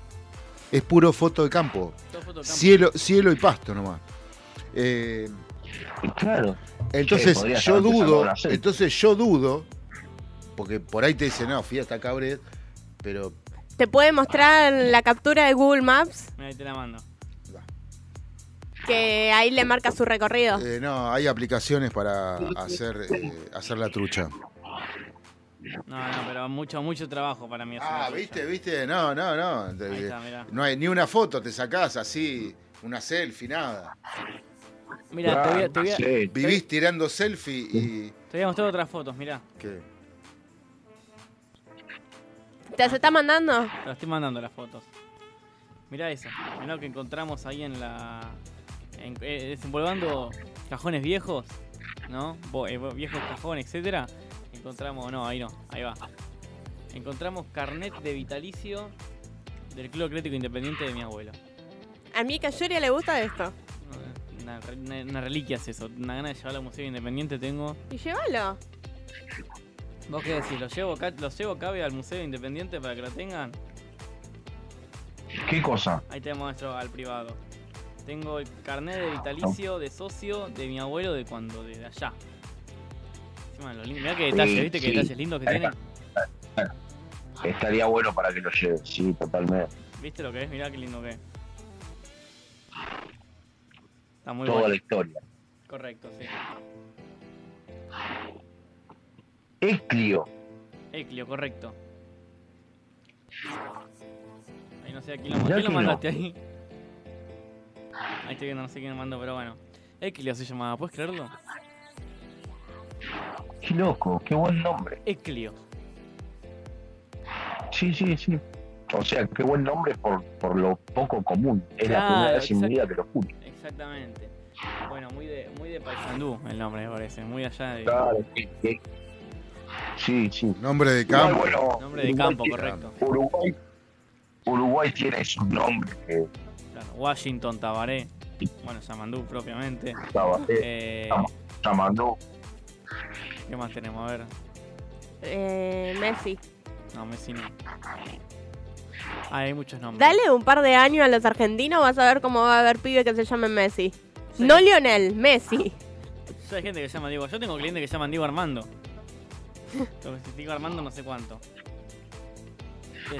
Es puro foto de campo. Todo foto de campo. Cielo, cielo y pasto nomás. Eh, Claro. entonces yo dudo, entonces yo dudo, porque por ahí te dicen, no, fui hasta Cabred, pero Te puede mostrar la captura de Google Maps, Mira, ahí te la mando. que ahí le marca su recorrido. eh, no, hay aplicaciones para hacer, eh, hacer la trucha. No, no, pero mucho, mucho trabajo para mí. Ah, trucha. viste, viste, no, no, no. Ahí está, mirá. No hay ni una foto, te sacás así, una selfie, nada. Mira, te voy, a, te, voy a, Sí. Vivís tirando selfie y. te voy a mostrar otras fotos, mirá. ¿Qué? ¿Te las está mandando? Te las estoy mandando las fotos. Mirá eso. Mirá lo que encontramos ahí en la. En, eh, desempolvando cajones viejos, ¿no? Bo- eh, bo- viejos cajones, etcétera. Encontramos. No, ahí no. Ahí va. Encontramos carnet de vitalicio del Club Atlético Independiente de mi abuelo. A mí que a Yuri le gusta esto. Una, una- una reliquia es eso. Una gana de llevarlo al Museo Independiente tengo. Y llévalo. ¿Vos qué decís? ¿Lo llevo, acá, ¿Lo llevo cabe al Museo Independiente para que lo tengan? ¿Qué cosa? Ahí te muestro al privado. Tengo el carnet de vitalicio de socio de mi abuelo de cuando, de allá. Encima lo lindo. Mirá qué detalles, Sí, ¿viste qué detalles lindos que tiene? Estaría bueno para que lo lleve, sí, totalmente. ¿Viste lo que es? Mirá qué lindo que es. Está muy Toda bueno. la historia. Correcto, sí. Eclio. Eclio, correcto. Ahí no sé a quién lo, ¿quién lo mandaste ahí. Ahí estoy viendo, no sé quién lo mandó, pero bueno. Eclio se llamaba, ¿puedes creerlo? Qué loco, qué buen nombre. Eclio. Sí, sí, sí. O sea, qué buen nombre por, por lo poco común. Es la primera vez en mi vida que lo escucho. Exactamente. Bueno, muy de, muy de Paysandú el nombre, me parece. Muy allá de. Claro, sí, sí. Sí, sí. Nombre de campo. bueno, Nombre de Uruguay campo, tiene- correcto. Uruguay, Uruguay tiene su nombre Claro, Washington, Tabaré. Bueno, Yamandú propiamente. estaba Eh, llamando. ¿Qué más tenemos? A ver. Eh, Messi. No, Messi no. Ah, hay muchos nombres. Dale un par de años a los argentinos, vas a ver cómo va a haber pibe que se llame Messi. No Lionel, Messi. Yo hay gente que se llama Diego. Yo tengo clientes que se llaman Diego Armando. Entonces, Diego Armando no sé cuánto. ¿Qué?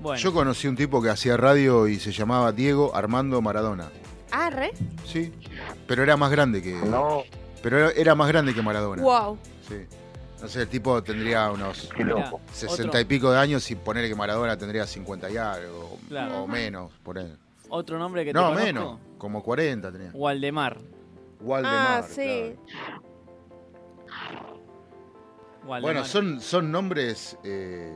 Bueno, Yo conocí un tipo que hacía radio y se llamaba Diego Armando Maradona. Arre. Sí. Pero era más grande que. No, Pero era, era más grande que Maradona. Wow. Sí. No sé, el tipo tendría unos loco. sesenta otro, y pico de años y ponerle que Maradona tendría 50 y algo. Claro. O menos, por ahí. otro nombre que te No, conozco, menos. Como 40 tenía. Waldemar. Waldemar. Ah, sí. claro. Waldemar. Bueno, son, son nombres. eh,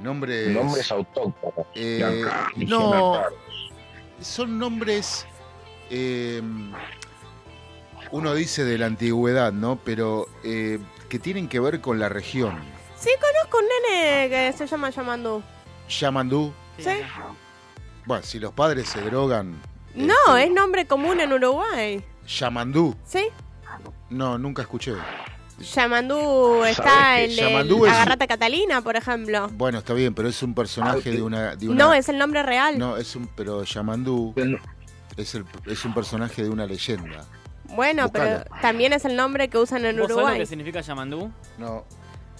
nombres. Nombres autóctonos. eh, no, son nombres. eh, uno dice de la antigüedad, ¿no? Pero eh, que tienen que ver con la región. Sí, conozco un nene que se llama Yamandú. Yamandú. Sí. Bueno, si los padres se drogan. No, este, es nombre común en Uruguay. Yamandú. ¿Sí? No, nunca escuché. Yamandú está ¿Sabés en que el Yamandú es- Agarrata Catalina, por ejemplo. Bueno, está bien, pero es un personaje de una. De una No, es el nombre real. No, es un. Pero Yamandú es, el, es un personaje de una leyenda. Bueno, pero también es el nombre que usan en ¿Vos sabés lo Uruguay. que significa Yamandú? No.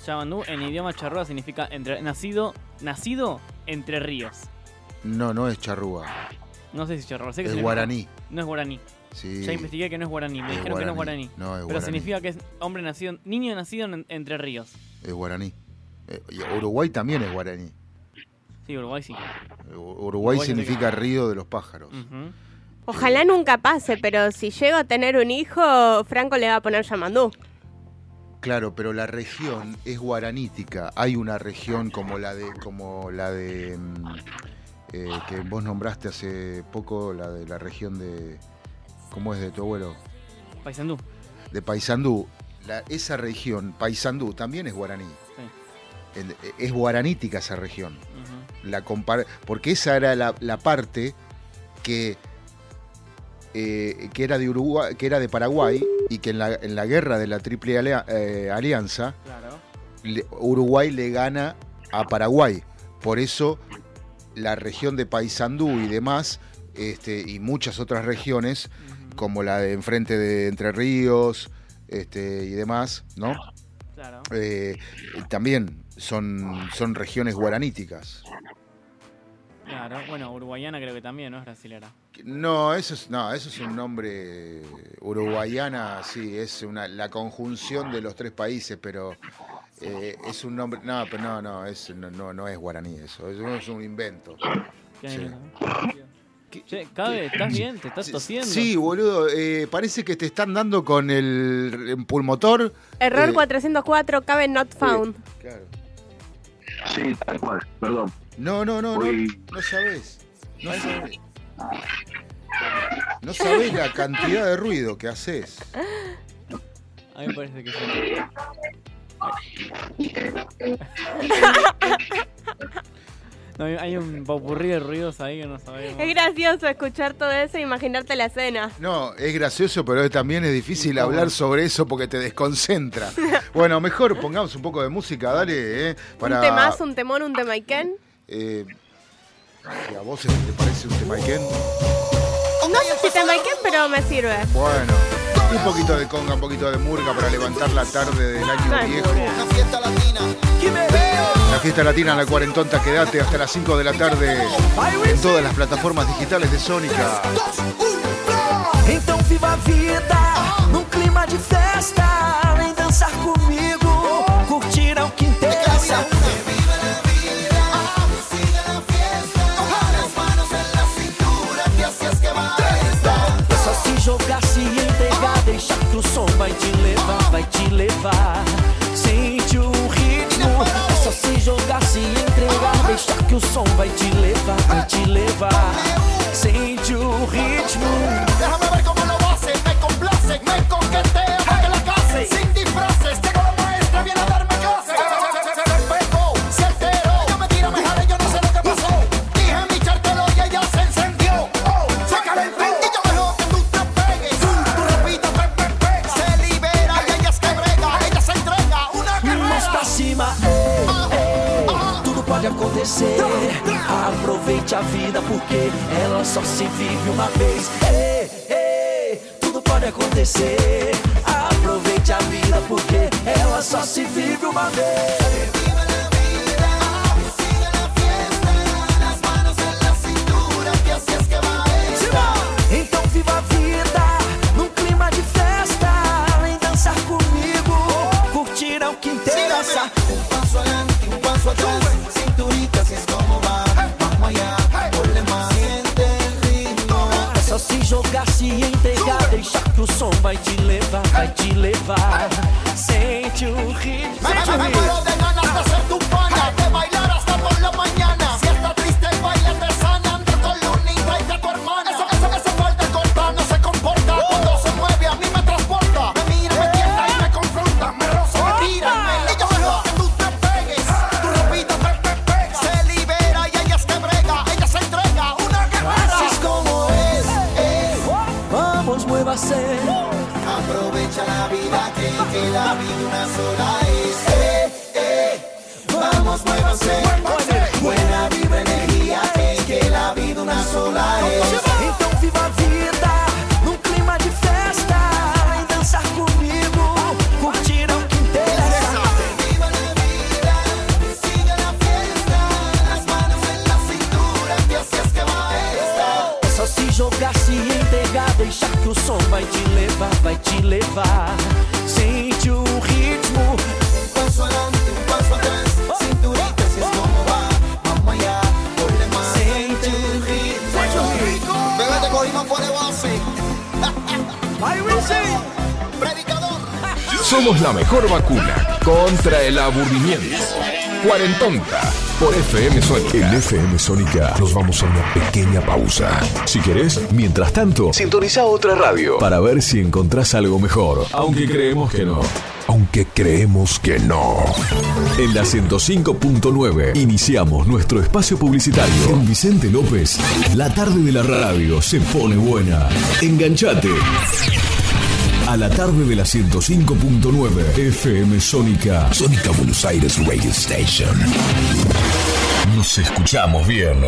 Yamandú en idioma charrúa significa entre, nacido, nacido entre ríos. No, no es charrúa. No sé si charrúa, sé que Es guaraní. No es guaraní. Sí. Ya investigué que no es guaraní. Me es dijeron que no es guaraní. No, es Pero guaraní. significa que es hombre nacido, niño nacido en, entre ríos. Es guaraní. Eh, Uruguay también es guaraní. Sí, Uruguay sí. U- Uruguay Uruguay significa significa- río de los pájaros. Ujú. Ojalá nunca pase, pero si llego a tener un hijo, Franco le va a poner Yamandú. Claro, pero la región es guaranítica. Hay una región como la de, como la de mm, eh, que vos nombraste hace poco, la de la región de, ¿cómo es de tu abuelo? Paysandú. De Paysandú. La- esa región, Paysandú, también es guaraní. en- es guaranítica esa región. La compar- porque esa era la, la parte que, eh, que era de Uruguay, que era de Paraguay y que en la, en la guerra de la Triple Alia- eh, Alianza Claro. le- Uruguay le gana a Paraguay. Por eso la región de Paysandú y demás, este, y muchas otras regiones, como la de enfrente de Entre Ríos este, y demás, ¿no? Claro. Eh, también son, son regiones guaraníticas. Claro. Bueno, uruguayana creo que también, ¿no? Es brasilera. No, eso es, no, eso es un nombre uruguayana, sí, es una, la conjunción de los tres países, pero eh, es un nombre, no, pero no, no, es, no, no, no es guaraní eso, eso es un invento. ¿Qué Sí. hay? Che, Cabe, ¿estás bien? ¿Te estás tosiendo? Sí, boludo, eh, parece que te están dando con el pulmotor. Error Eh, 404, cabe not found. Claro. Sí, tal cual, perdón. No, no, no, no, Uy. no sabés. No sabés. No sabés la cantidad de ruido que haces. A mí me parece que sí. No, hay- hay un popurrí de ruidos ahí que no sabemos. Es gracioso escuchar todo eso e imaginarte la escena. No, es gracioso, pero también es difícil hablar sobre eso porque te desconcentra. Bueno, mejor pongamos un poco de música, dale, ¿eh? Para, Un temazo, un temón, un temaiken. Eh, si a vos te parece un temaiken. No sé si temaiken, pero me sirve. Bueno, un poquito de conga, un poquito de murga para levantar la tarde del año Ay, viejo. Una fiesta latina. La fiesta latina en la cuarentonta, quédate hasta las 5 de la tarde en todas las plataformas digitales de Sónica. Então viva a vida num clima de festa. Vem dançar levar. Sente o ritmo. É só se jogar, se entregar, deixar que o som vai te levar, vai te levar. Sente o ritmo. Déjame ver cómo lo hace, me complace, me coquetea para que la case. Só se vive uma vez. Ei, ei, tudo pode acontecer. Aproveite a vida porque ela só se vive uma vez. Vai te levar, vai te levar. Cuarentonta por FM Sónica. En FM Sónica nos vamos a una pequeña pausa. Si querés, mientras tanto, sintoniza otra radio para ver si encontrás algo mejor. Aunque creemos que no. Aunque creemos que no. En la 105.9 iniciamos nuestro espacio publicitario. En Vicente López, la tarde de la radio se pone buena. Enganchate. A la tarde de la 105.9 FM Sónica. Sónica Buenos Aires Radio Station. Nos escuchamos bien.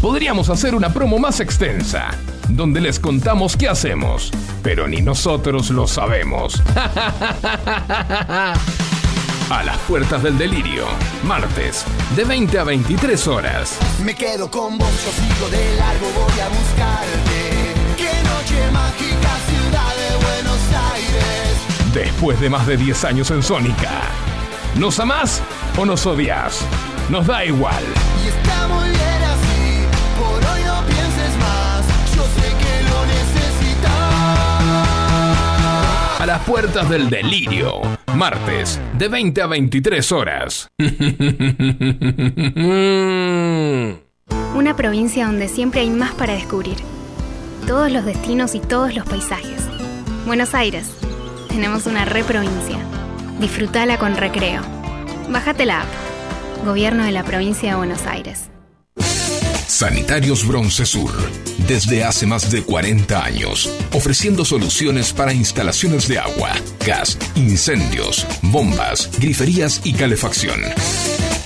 Podríamos hacer una promo más extensa, donde les contamos qué hacemos, pero ni nosotros lo sabemos. A las puertas del delirio, martes, de 20 a 23 horas. Me quedo con vos, yo sigo de largo, voy a buscarte. Qué noche mágica, ciudad. Después de más de 10 años en Sónica. ¿Nos amás o nos odias? Nos da igual. Y está muy bien así, por hoy no pienses más. Yo sé que lo necesitas. A las puertas del delirio, martes, de 20 a 23 horas. Una provincia donde siempre hay más para descubrir. Todos los destinos y todos los paisajes. Buenos Aires. Tenemos una re provincia. Disfrutala con recreo. Bájate la app. Gobierno de la provincia de Buenos Aires. Sanitarios Bronce Sur, desde hace más de 40 años, ofreciendo soluciones para instalaciones de agua, gas, incendios, bombas, griferías y calefacción.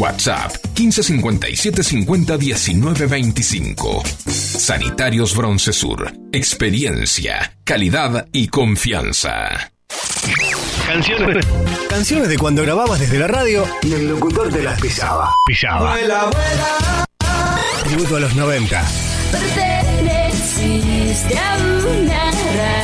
WhatsApp 1557 50 19 25. Sanitarios Broncesur. Experiencia, calidad y confianza. Canciones. Canciones de cuando grababas desde la radio y el locutor te las pisaba. Pisaba. Tributo a los 90. Perteneciste a una raza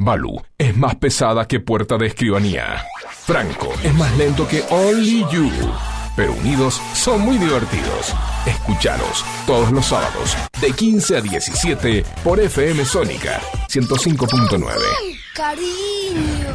Balu es más pesada que puerta de escribanía. Franco es más lento que Only You. Pero unidos son muy divertidos. Escucharos todos los sábados de 15 a 17 por FM Sónica 105.9. Cariño.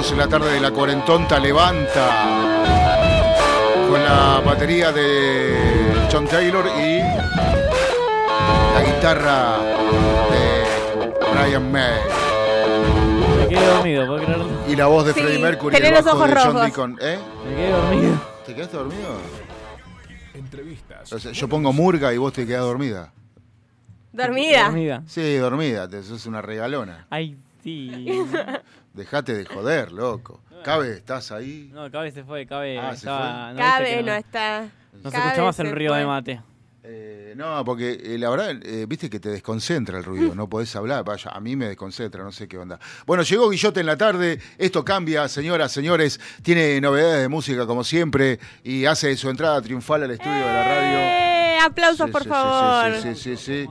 minutos, la tarde de la cuarentonta levanta con la batería de John Taylor y la guitarra de Brian May. Me quedé dormido, ¿puedo creerlo? Y la voz de Sí, Freddie Mercury y tenés el los bajo ojos de John rojos. Deacon. ¿Eh? Me quedé dormido. ¿Te quedaste dormido? Entrevistas. O sea, yo pongo murga y vos te quedás dormida. Dormida. Dormida. Sí, dormida, te sos una regalona. Ay, sí. Dejate de joder, loco. Cabe, estás ahí. No, Cabe se fue, Cabe Ah, ¿se estaba... ¿no Cabe no está. No se escucha más el río fue. de mate. Eh, no, porque eh, la verdad, eh, viste que te desconcentra el ruido, no podés hablar. Vaya, a mí me desconcentra, no sé qué onda. Bueno, llegó Guillote en la tarde, esto cambia, señoras, señores, tiene novedades de música como siempre y hace su entrada triunfal al estudio de la radio. Eh, aplausos, Sí, por sí, sí, favor. Sí, sí, sí, sí.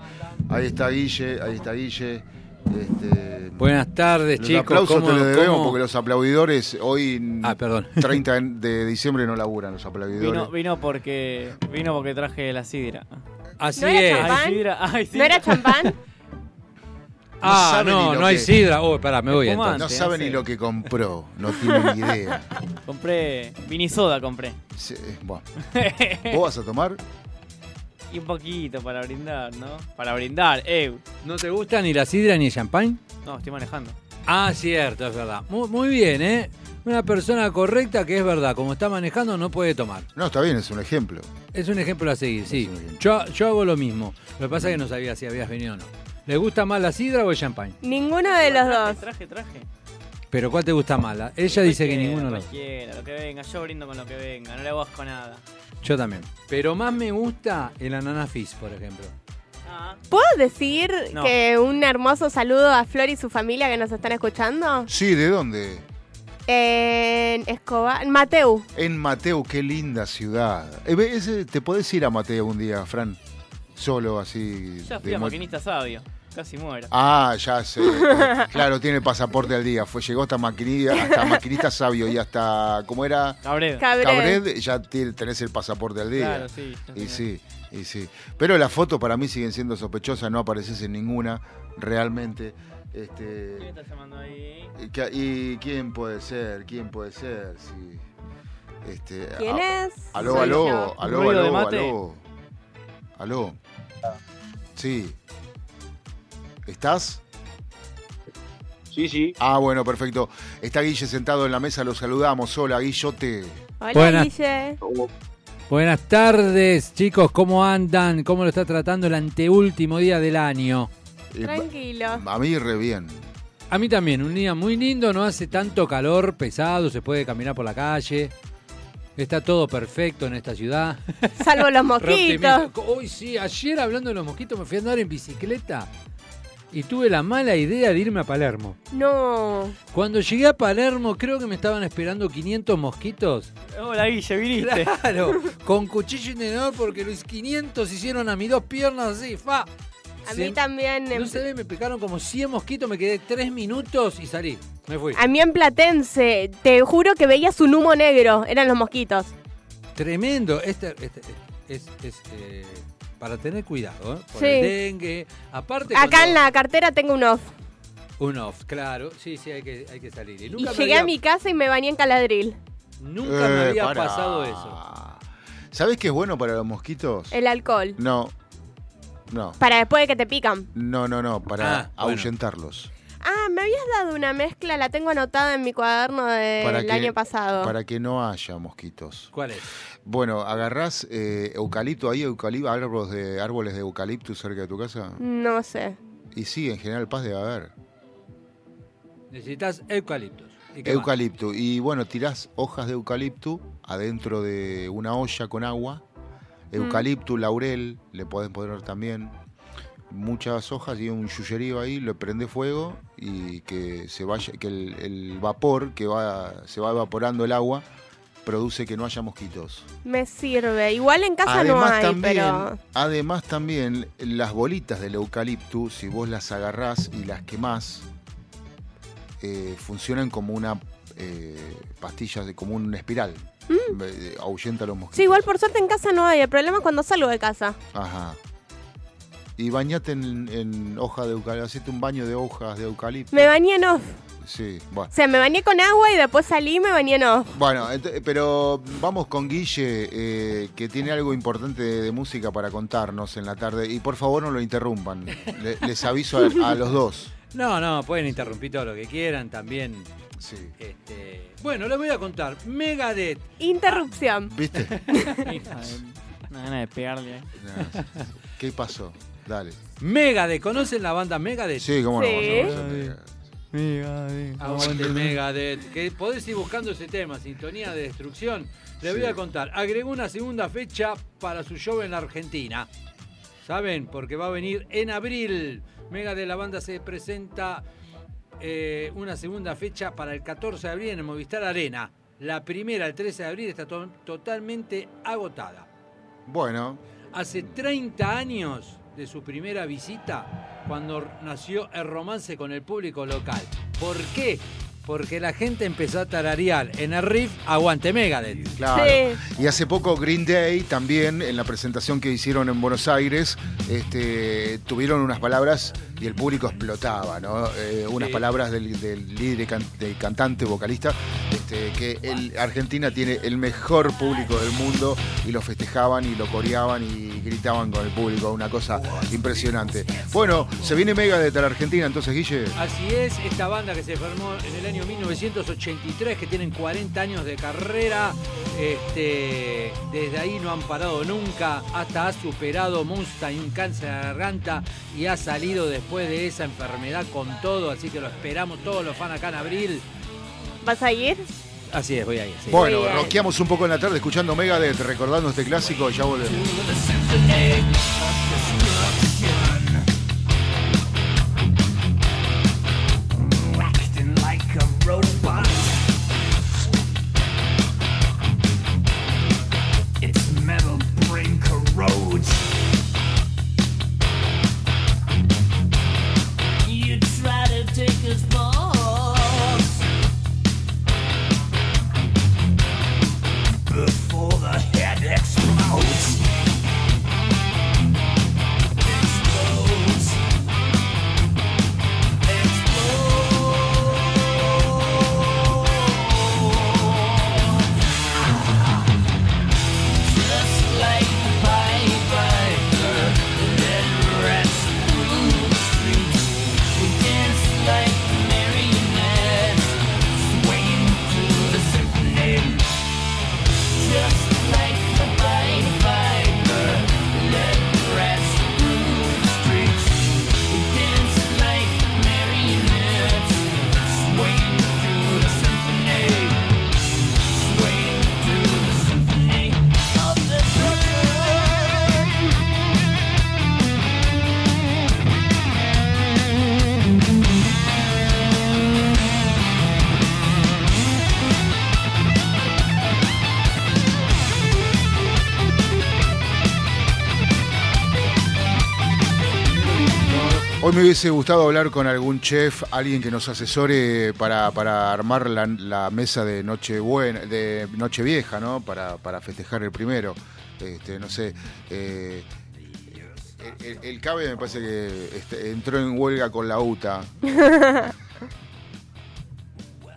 Ahí está Guille, ahí está Guille. Este, Buenas tardes, los chicos. aplausos ¿Cómo- te los debemos cómo- porque los aplaudidores hoy Ah, perdón. 30 de diciembre no laburan los aplaudidores. Vino, vino porque vino porque traje la sidra. Así ¿No era es. champán? Ay, sidra, ay, ¿No era champán? Ah, no, no hay que- sidra. Oh, pará, me voy entonces. no sabe ni lo que compró, no tiene ni idea. Compré vinisoda, compré. Sí, bueno. ¿Vos vas a tomar? Y un poquito para brindar, ¿no? Para brindar, eh. ¿No te gusta ni la sidra ni el champán? No, estoy manejando. Ah, cierto, es verdad. Muy, muy bien, ¿eh? Una persona correcta que es verdad, como está manejando no puede tomar. No, está bien, es un ejemplo. Es un ejemplo a seguir, sí. Yo, yo hago lo mismo. Lo que pasa es que no sabía si habías venido o no. ¿Le gusta más la sidra o el champán? Ninguno de los traje, dos. Traje, traje. Pero ¿cuál te gusta más? La- Ella dice que ninguno Cualquiera, lo que venga. Yo brindo con lo que venga. No le a nada. Yo también. Pero más me gusta el ananá fizz, por ejemplo. Ah, ¿Puedo decir No. que un hermoso saludo a Flor y su familia que nos están escuchando? Sí, ¿de dónde? En Escobar, Mateu. En Mateo, qué linda ciudad. Eh, ¿Te podés ir a Mateo un día, Fran? Solo así. ya fui de a maquinista sabio. Casi muero. Ah, ya sé. Claro, tiene pasaporte al día. Fue, llegó hasta maquinista, hasta maquinista sabio y hasta, ¿cómo era? Cabredo. Cabré. Cabred, ya tiene- tenés el pasaporte al día. Claro, sí. Y sí, y sí. Pero las fotos para mí siguen siendo sospechosas, no apareces en ninguna, realmente. ¿Quién Este, está llamando ahí? y, quién puede ser? ¿Quién puede ser? Sí. Este, ¿Quién a- es? Aló, aló, aló, ¿Ruido de aló, aló. Aló. Sí. ¿Estás? Sí, sí. Ah, bueno, perfecto. Está Guille sentado en la mesa, lo saludamos. Hola, Guillote. Hola, Buenas. Guille. Buenas tardes, chicos. ¿Cómo andan? ¿Cómo lo está tratando el anteúltimo día del año? Eh, Tranquilo. a mí re bien. A mí también, un día muy lindo, no hace tanto calor pesado, se puede caminar por la calle. Está todo perfecto en esta ciudad. Salvo los mosquitos. Hoy sí, ayer hablando de los mosquitos me fui a andar en bicicleta y tuve la mala idea de irme a Palermo. No. Cuando llegué a Palermo creo que me estaban esperando 500 mosquitos. Hola, Guille, viniste. Claro, con cuchillo y tenedor porque los 500 hicieron a mis dos piernas así, fa. A Se- mí también. en- No se ve, me picaron como 100 mosquitos, me quedé 3 minutos y salí. Me fui. A mí en Platense, te juro que veías un humo negro. Eran los mosquitos. Tremendo. Este, este- es, es, eh, para tener cuidado, ¿eh? Por Sí. el dengue. Aparte, Acá cuando- en la cartera tengo un off. Un off, claro. Sí, sí, hay que, hay que salir. Y nunca, llegué a mi casa y me bañé en Caladril. nunca me Eh, había pasado eso. ¿Sabés qué es bueno para los mosquitos? El alcohol. No. No. Para después de que te pican. No, no, no, para Ah, bueno. Ah, me habías dado una mezcla, la tengo anotada en mi cuaderno del año pasado. Para que no haya mosquitos. ¿Cuál es? Bueno, agarrás eh, eucalipto, ¿hay eucalipto, árboles de, árboles de eucalipto cerca de tu casa? No sé. Y sí, en General Paz debe haber. Necesitas eucaliptos. ¿Y qué más? Eucalipto. Y bueno, tirás hojas de eucalipto adentro de una olla con agua. Eucalipto, laurel, le podés poner también muchas hojas y un yuyerío ahí, le prende fuego y que se vaya, que el, el vapor que va, se va evaporando el agua produce que no haya mosquitos. Me sirve. Igual en casa no hay, también, pero. además también las bolitas del eucalipto, si vos las agarrás y las quemás, eh, funcionan como una eh, pastilla, de, como una espiral. Eh, ahuyenta los mosquitos. Mm. Sí, igual por suerte en casa no hay. El problema es cuando salgo de casa. Ajá. Y bañate en, en hoja de eucalipto, hacete un baño de hojas de eucalipto. Me bañé en off. Sí, bueno. O sea, me bañé con agua y después salí y me bañé en off. Bueno, pero vamos con Guille, eh, que tiene algo importante de, de música para contarnos en la tarde. Y por favor no lo interrumpan. Le- les aviso a, a los dos. No, no, pueden interrumpir todo lo que quieran también. Sí. Este, bueno, les voy a contar. Megadeth. Interrupción. ¿Viste? De- gana de pegarle. eh. ¿Qué pasó? Dale. Megadeth, ¿conocen la banda Megadeth? Sí, cómo no. Sí. a ver. Aguante Megadeth. Que podés ir buscando ese tema, Sintonía de Destrucción. Les voy a contar. Agregó una segunda fecha para su show en la Argentina. ¿Saben? Porque va a venir en abril. Megadeth, la banda se presenta eh, una segunda fecha para el 14 de abril en el Movistar Arena. La primera, el 13 de abril, está to- totalmente agotada. Bueno, Hace 30 años de su primera visita, cuando nació el romance con el público local. ¿Por qué? Porque la gente empezó a tararear en el riff Aguante Megadeth. Claro. Y hace poco Green Day también, en la presentación que hicieron en Buenos Aires, este, tuvieron unas palabras y el público explotaba, ¿no? Eh, unas Sí. palabras del, del líder, can- del cantante, vocalista, este, que Argentina tiene el mejor público del mundo y lo festejaban y lo coreaban y gritaban con el público, una cosa impresionante. Bueno, se viene Megadeth a la Argentina, entonces, Guille. Así es, esta banda que se formó en el año 1983, que tienen 40 años de carrera, este, desde ahí no han parado nunca, hasta ha superado Mustang un cáncer de garganta y ha salido después de esa enfermedad con todo, así que lo esperamos todos los fans acá en abril. ¿Vas a ir? Así es, voy a ir. sí. Bueno, rockeamos un poco en la tarde escuchando Megadeth, recordando este clásico, ya volvemos. Me hubiese gustado hablar con algún chef, alguien que nos asesore para, para armar la, la mesa de Nochebuena, de Nochevieja, ¿no? Para, para festejar el primero. Este, no sé. eh, el, el- Cabe me parece que este, entró en huelga con la UTA.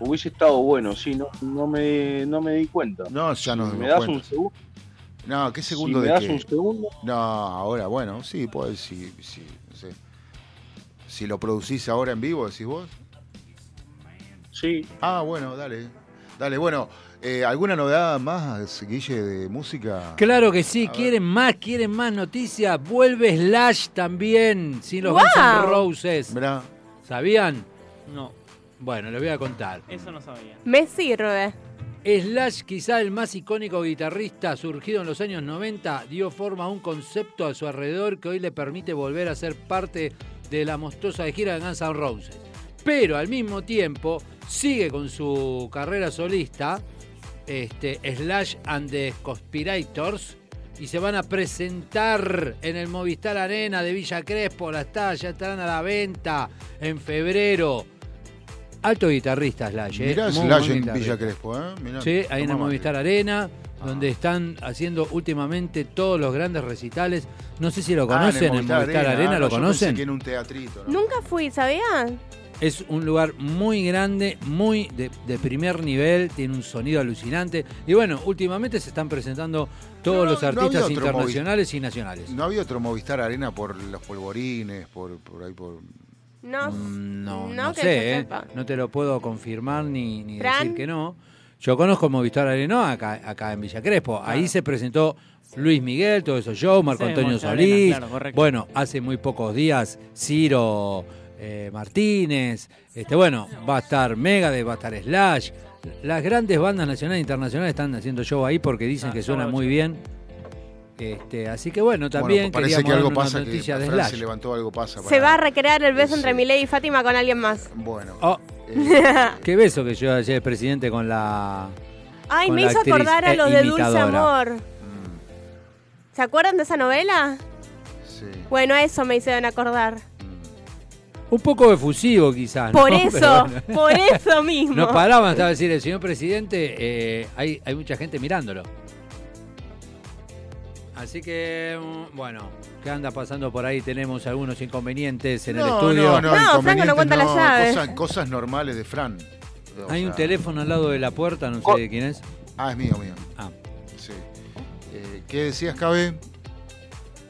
Hubiese estado bueno, sí, no, no, me, no me di cuenta. No, ya Si dimos me das cuenta. un segundo. No, ¿qué segundo Si me de das qué? un segundo. No, ahora, bueno, sí, pues sí, sí, no. Si lo producís ahora en vivo, decís vos. Sí. Ah, bueno, dale. Dale, bueno, eh, ¿alguna novedad más, Guille, de música? Claro que sí, A ver. quieren más, quieren más noticias. Vuelve Slash también, sin los Guns N' ¡Guau! Roses. Mirá. ¿Sabían? No, Bueno, les voy a contar. eso no sabía. Me sirve. Slash, quizá el más icónico guitarrista surgido en los años 90, dio forma a un concepto a su alrededor que hoy le permite volver a ser parte de la mostosa de gira de Guns N' Roses. Pero al mismo tiempo sigue con su carrera solista, este, Slash and the Conspirators, y se van a presentar en el Movistar Arena de Villa Crespo. Las está, ya estarán a la venta en febrero. Alto guitarrista Slash, ¿eh? Mirá Muy Slash en. Villa Crespo, ¿eh? Mirá, Sí, ahí en el. Movistar Arena, donde están haciendo últimamente todos los grandes recitales. No sé si lo Ah, conocen, en el Movistar Arena, ah, ¿lo yo conocen? pensé que en un teatrito. ¿no? Nunca fui, ¿sabías? Es un lugar muy grande, muy de, de primer nivel, tiene un sonido alucinante. Y bueno, últimamente se están presentando todos No, los artistas internacionales y nacionales. ¿No había otro Movistar Arena por los polvorines, por, por ahí por... No, Mm, No, no que sé, ¿eh? no te lo puedo confirmar ni, decir que no. Yo conozco Movistar Arena acá, acá en Villa Crespo. Ahí se presentó Luis Miguel, todo eso yo, Marco Sí, Antonio Solís. Arena, claro, correcto. bueno, hace muy pocos días Ciro eh, Martínez. Este, bueno, va a estar Megadeth, va a estar Slash. Las grandes bandas nacionales e internacionales están haciendo show ahí porque dicen Ah, que suena muy bien. Este, así que bueno, también bueno, parece que algo pasa, que de Fran se Slash. levantó, algo pasa. Se va a recrear el beso Sí. entre Milei y Fátima con alguien más. Bueno. Oh, qué beso que yo ayer presidente con la Ay, con me la hizo acordar a e los de Dulce. Amor. ¿Se acuerdan de esa novela? sí. Bueno, a eso me hicieron acordar. Un poco efusivo quizás. ¿no? Por eso, bueno. por eso mismo. No paraban, estaba a decir el señor presidente, eh, hay, hay mucha gente mirándolo. Así que, mm, bueno, ¿qué anda pasando por ahí? Tenemos algunos inconvenientes en el estudio. no, no, No, Franco no inconvenientes cuenta la no, llave. Cosas, cosas normales de Fran. O Hay un teléfono al lado de la puerta, no Co- sé de quién es. Ah, es mío, mío. Ah. Sí. Eh, ¿Qué decías, Cabe?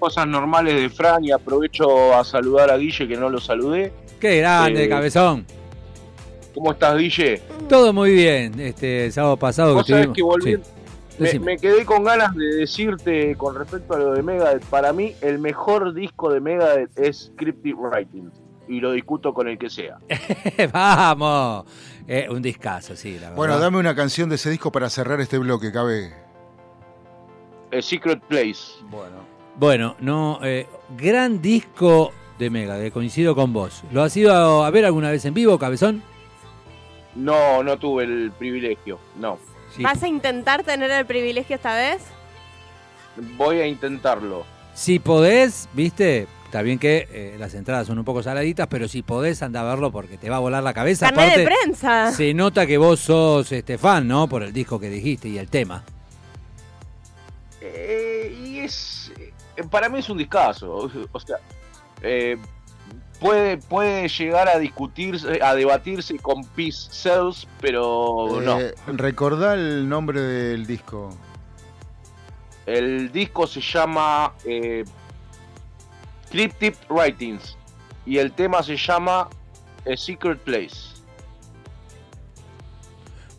Cosas normales de Fran y aprovecho a saludar a Guille que no lo saludé. ¡Qué grande, Eh, cabezón! ¿Cómo estás, Guille? Todo muy bien. Este el sábado pasado que Vos sabés estuvimos... que volví, Sí. Me, quedé con ganas de decirte con respecto a lo de Megadeth. Para mí, el mejor disco de Megadeth es Cryptic Writing. Y lo discuto con el que sea. ¡Vamos! Eh, un discazo, sí, la verdad. Bueno, dame una canción de ese disco para cerrar este bloque, Cabe. A Secret Place. Bueno. Bueno, no, eh, gran disco de Mega, coincido con vos. ¿Lo has ido a ver alguna vez en vivo, cabezón? No, no tuve el privilegio. No. Sí. ¿Vas a intentar tener el privilegio esta vez? Voy a intentarlo. Si podés, viste, está bien que eh, las entradas son un poco saladitas, pero si podés, anda a verlo porque te va a volar la cabeza. Carnet de prensa. se nota que vos sos este fan, ¿no? Por el disco que dijiste y el tema. Eh, y es. eh, Para mí es un discazo. O, o sea, eh, puede, puede llegar a discutirse, a debatirse con Peace Cells, pero no. Eh, Recordá el nombre del disco. El disco se llama eh, Cryptic Writings y el tema se llama A Secret Place.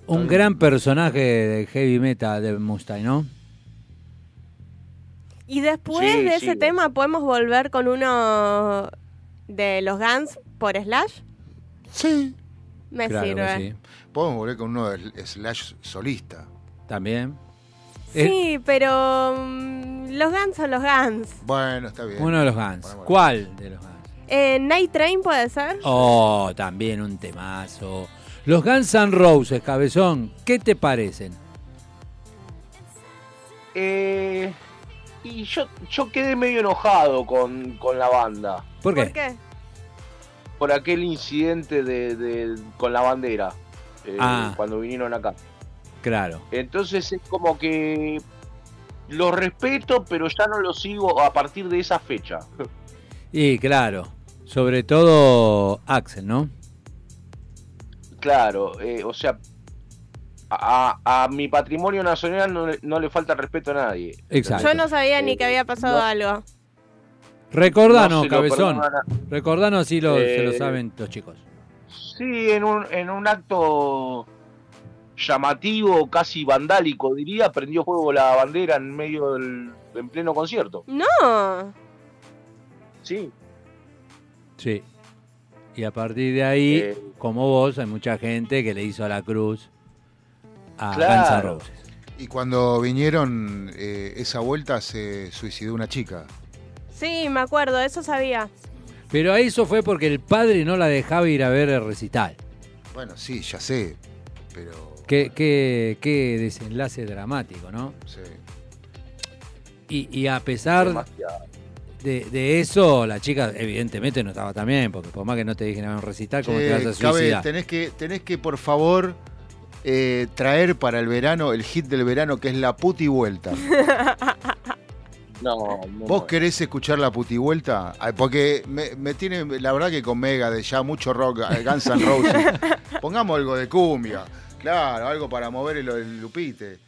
Un gran personaje de heavy metal de Mustang, ¿no? Y después Sí, de sí. ese tema podemos volver con uno de los Guns por Slash. Sí. Me Claro que sirve. sí. Podemos volver con uno de Slash solista. También. Sí, pero mm, los Guns son los Guns. Bueno, está bien. Uno de los Guns. ¿Cuál de los Guns? Eh, Night Train puede ser. Oh, también un temazo. Los Guns N' Roses, cabezón, ¿qué te parecen? Eh, y yo, yo quedé medio enojado con, con la banda. ¿Por qué? ¿Por qué? Por aquel incidente de, de- con la bandera. eh, Ah. Cuando vinieron acá. Claro. Entonces es como que lo respeto, pero ya no lo sigo a partir de esa fecha. Y claro, sobre todo Axel, ¿no? Claro, eh, o sea, a, mi patrimonio nacional no, le- no le falta respeto a nadie. Exacto. Yo no sabía ni Eh, que había pasado no. algo. Recordanos, no cabezón. Recordanos si lo, se lo Eh, saben los chicos. Sí, en un, en un acto llamativo, casi vandálico, diría, prendió fuego la bandera en medio del en pleno concierto. No. Sí. Sí. Y a partir de ahí, Eh. como vos, hay mucha gente que le hizo a la cruz a Claro. Guns N' Roses. Y cuando vinieron eh, esa vuelta se suicidó una chica. Sí, me acuerdo, eso sabía. Pero eso fue porque el padre no la dejaba ir a ver el recital. Bueno, sí, ya sé, pero... Qué, qué, qué desenlace dramático, ¿no? Sí. Y, y a pesar de, de eso, la chica evidentemente no estaba tan bien, porque por más que no te dijeran un recital, ¿cómo Che, te vas a Cabe, suicidar? tenés que, tenés que, por favor, eh, traer para el verano el hit del verano que es la puti vuelta. No, no, ¿Vos querés escuchar la puti vuelta? Ay, Porque me, me tiene, la verdad que con Mega de ya mucho rock, eh, Guns N' Roses. Pongamos algo de cumbia, claro, algo para mover el, el lupite.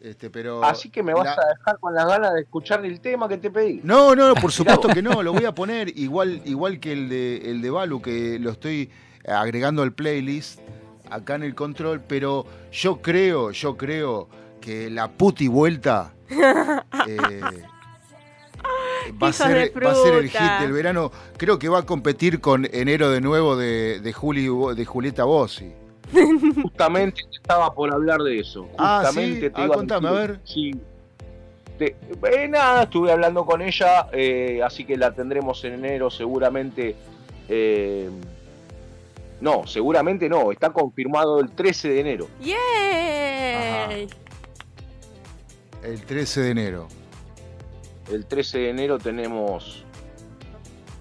Este, pero Así que me vas la- a dejar con las ganas de escuchar el tema que te pedí. No, no, por Mirá supuesto que no, lo voy a poner igual, igual que el de, el de Balu, que lo estoy agregando al playlist acá en el control, pero yo creo, yo creo que la puti vuelta eh, va, a ser, va a ser el hit del verano. Creo que va a competir con Enero de Nuevo de, de, Juli, de Julieta Bossi. Justamente estaba por hablar de eso. Ah, Justamente ¿sí? te Ah, iba contame, a decir- ver. Sí. Te- eh, nada, estuve hablando con ella, eh, así que la tendremos en enero seguramente. Eh, no, seguramente no, está confirmado el 13 de enero. ¡Yay! El 13 de enero. El 13 de enero tenemos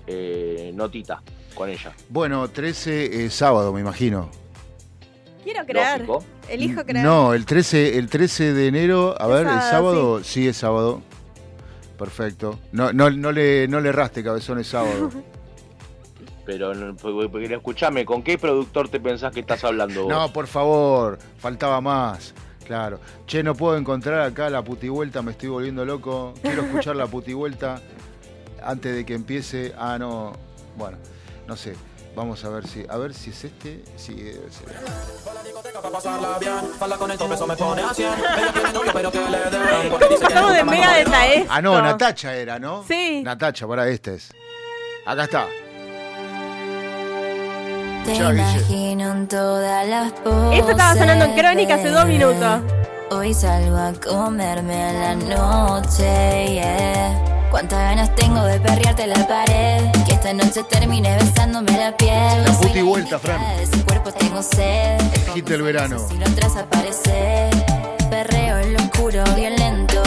eh, notita con ella. Bueno, 13 es sábado, me imagino. Quiero creer. Lógico. Elijo creer. No, el 13, el 13 de enero, a Es ver, ¿el sábado, sábado? Sí. es sábado. Perfecto. No, no, no, le, no le erraste, cabezón, es sábado. Pero, no- porque- porque, escúchame, ¿con qué productor te pensás que estás hablando vos? No, por favor, faltaba más. Claro. Che, no puedo encontrar acá la putivuelta, me estoy volviendo loco. Quiero escuchar la putivuelta antes de que empiece. Ah, no. Bueno, no sé. Vamos a ver si. A ver si es este. Sí, debe ser. Estamos de mega detalle. Ah, no, Natacha era, ¿no? Sí. Natacha, para este es. Acá está. Te imagino en todas las poses. Esto estaba sonando en Crónica hace dos minutos. Hoy salgo a comerme a la noche, yeah. Cuántas ganas tengo de perrearte la pared. Que esta noche termine besándome la piel. La Soy puti vuelta, Fran. de ese cuerpo tengo sed. El hit del verano. Si lo entras aparece. Perreo en lo oscuro, violento.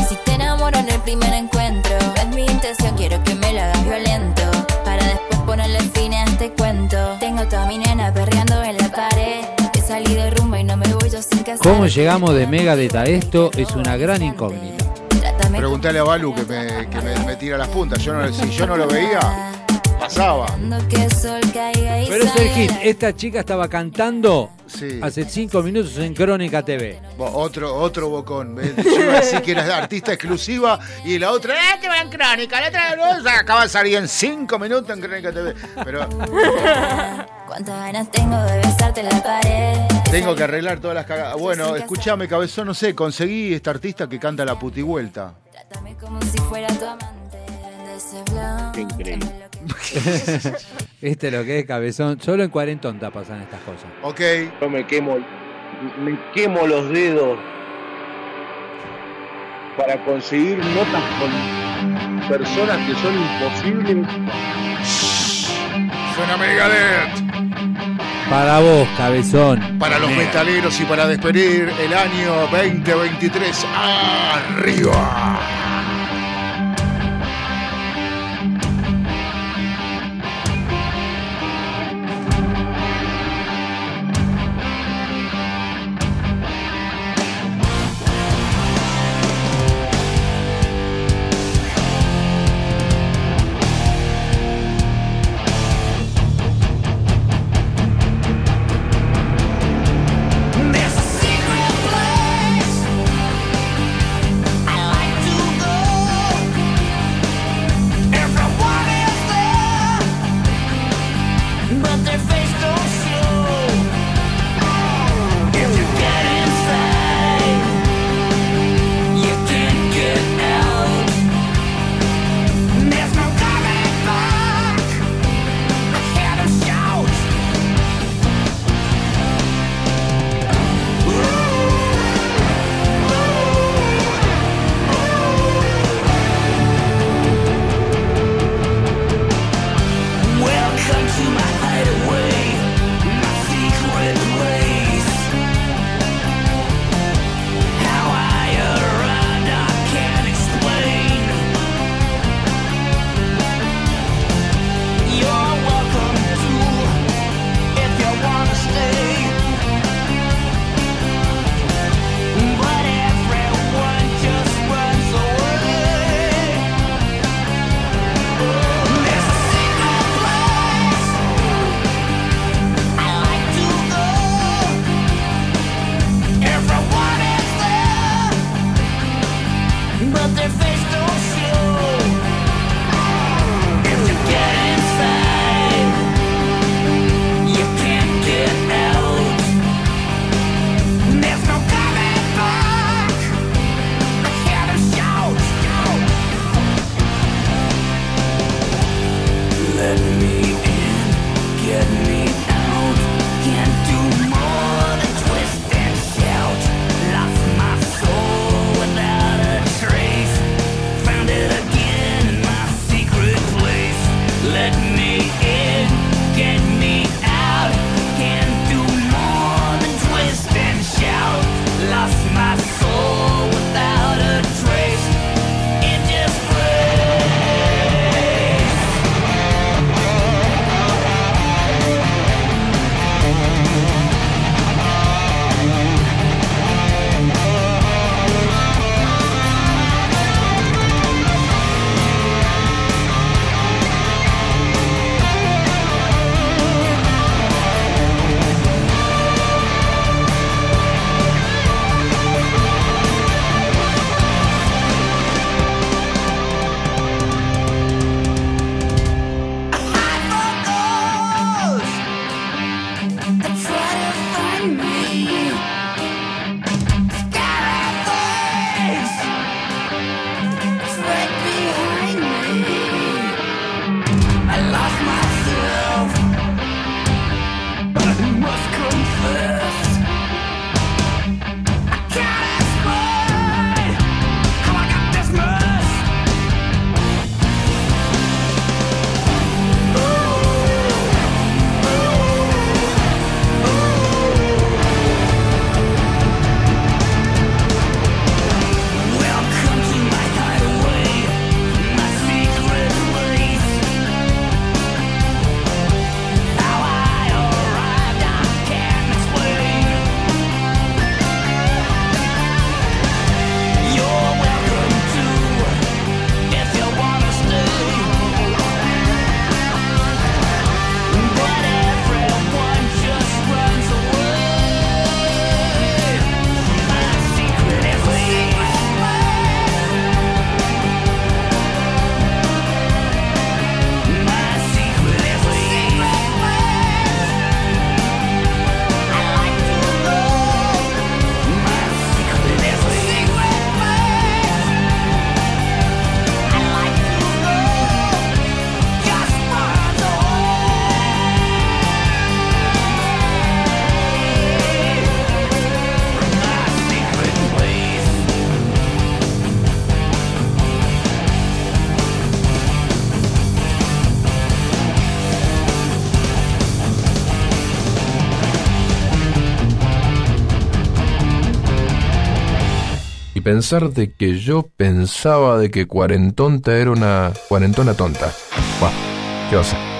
Y si te enamoro en el primer encuentro, es mi intención, quiero que me lo hagas violento. Para después ponerle fin a este cuento. Tengo toda mi nena perreando en la pared. He salido de rumba y no me voy yo sin casar. ¿Cómo llegamos de Megadeth a esto? Es una gran incógnita. Preguntale a Balu que me, que me, me tira las puntas. Yo no, si yo no lo veía, pasaba. Pero es el hit. Esta chica estaba cantando Sí. hace cinco minutos en Crónica TV. Otro, otro bocón. ¿ves? Yo iba a decir que era artista exclusiva y la otra, ¡eh, que va en Crónica! La otra, sea, acaba de salir en cinco minutos en Crónica TV. Pero Cuántas ganas tengo de besarte la pared. tengo que arreglar todas las cagadas. Bueno, escúchame, cabezón, no sé, conseguí esta artista que canta la putivuelta. Trátame como si fuera tu amante. Qué increíble. este es lo que es cabezón. Solo en Cuarentonta pasan estas cosas. Ok. Yo me quemo, me quemo los dedos para conseguir notas con personas que son imposibles. Suena Megadeth. Para vos, cabezón. Para los Mega. metaleros y para despedir el año 2023. ¡Arriba! Pensar de que yo pensaba de que cuarentonta era una cuarentona tonta. Buah, ¿qué va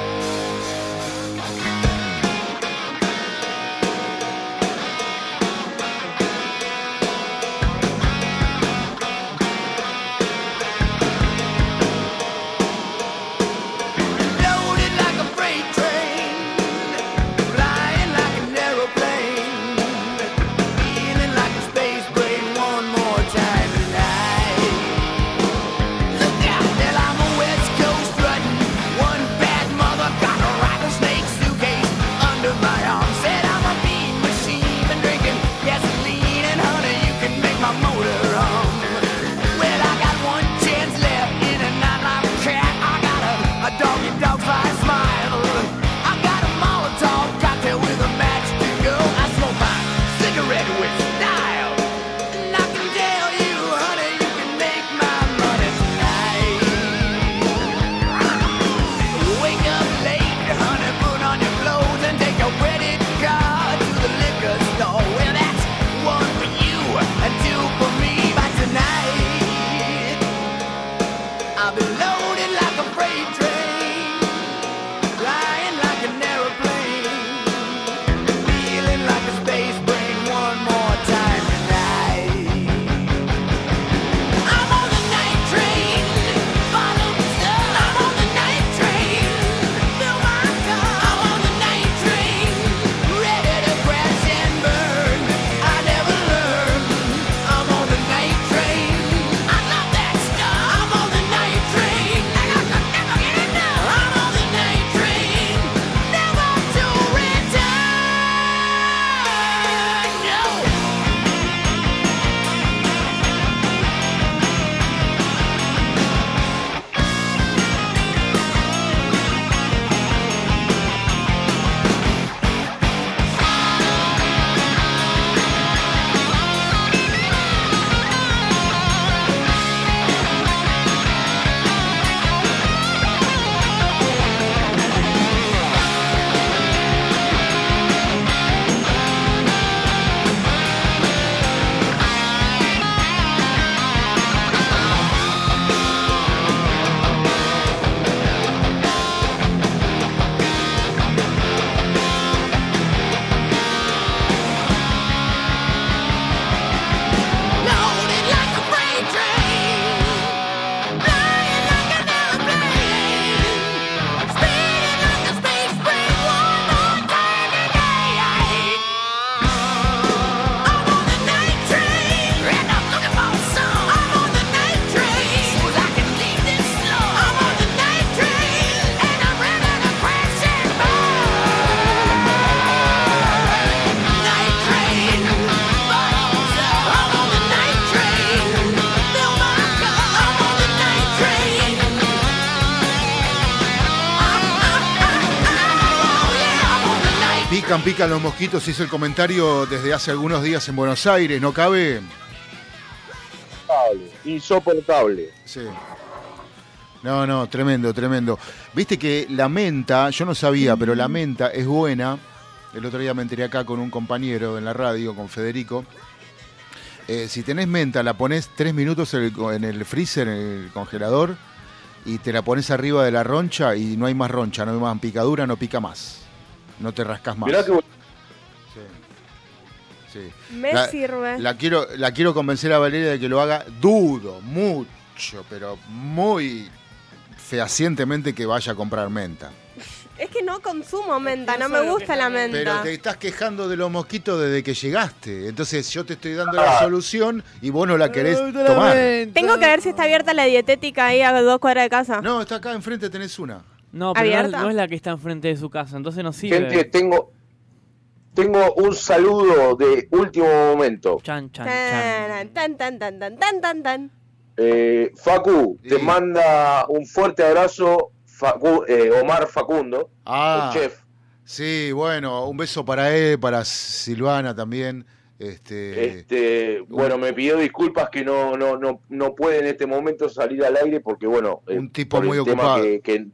Pican, pican los mosquitos, hizo el comentario desde hace algunos días en Buenos Aires, ¿no cabe? Insoportable, insoportable. Sí. No, no, tremendo, tremendo. Viste que la menta, yo no sabía, pero la menta es buena. El otro día me enteré acá con un compañero en la radio, con Federico. Eh, si tenés menta, la pones tres minutos en el, co- en el freezer, en el congelador, y te la pones arriba de la roncha y no hay más roncha, no hay más picadura, no pica más. No te rascas más. Mirá que Sí. Me la, sirve. La quiero, la quiero convencer a Valeria de que lo haga. Dudo mucho, pero muy fehacientemente que vaya a comprar menta. Es que no consumo menta, no me gusta la menta. Pero te estás quejando de los mosquitos desde que llegaste. Entonces yo te estoy dando la solución y vos no la querés tomar. Tengo que ver si está abierta la dietética ahí a dos cuadras de casa. No, está acá enfrente, tenés una. No, pero no es, ¿Abierta? no es la que está enfrente de su casa, entonces no sirve. Gente, tengo, tengo un saludo de último momento. Chan, chan, Tan, tan, tan, tan, tan, tan, tan, tan. Eh, Facu, te manda un fuerte abrazo Facu- eh, Omar Facundo, Ah, el chef. sí, bueno, un beso para él, para Silvana también. Este, Este, bueno, me pidió disculpas que no, no, no, no puede en este momento salir al aire porque, bueno, eh, Un tipo muy ocupado. que- que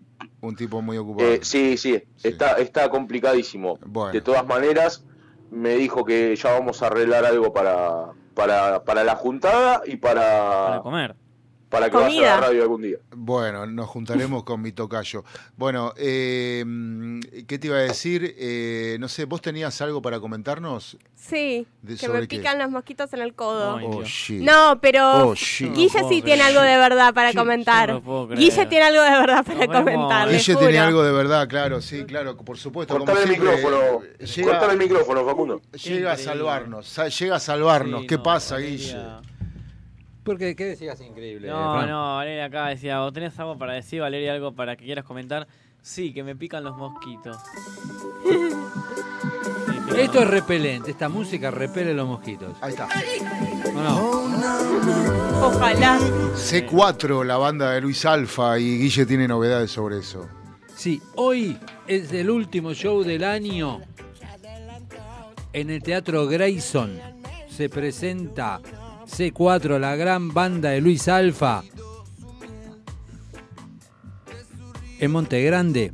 un tipo muy ocupado. Eh, sí, sí, Está, está complicadísimo. De todas maneras, me dijo que ya vamos a arreglar algo para, para, para la juntada y para, Para comer. Para que vaya a Comida. la radio algún día. Bueno, nos juntaremos con mi tocayo. Bueno, eh, ¿qué te iba a decir? Eh, no sé, ¿vos tenías algo para comentarnos? Sí, ¿De- que me qué? pican los mosquitos en el codo. Oh, shit. No, pero Oh, shit. Guille No sí tiene algo de verdad para comentar. no puedo creer. Guille tiene algo de verdad para ponemos- comentar. juro. tiene algo de verdad, claro, sí, claro, por supuesto. como Cortale el siempre, micrófono. Llega, Cortale el micrófono, Facundo. llega a salvarnos, sa- llega a salvarnos. ¿Qué pasa, Guille? Porque, ¿qué decías increíble? No, Fran? no, Valeria acá decía, ¿vos tenés algo para decir, Valeria, algo para que quieras comentar? Sí, que me pican los mosquitos. Esto es repelente, esta música repele los mosquitos. Ahí está. ¿O no? Ojalá. C4, la banda de Luis Alfa, y Guille tiene novedades sobre eso. Sí, hoy es el último show del año en el Teatro Grayson. Se presenta C4, la gran banda de Luis Alfa. En Monte Grande.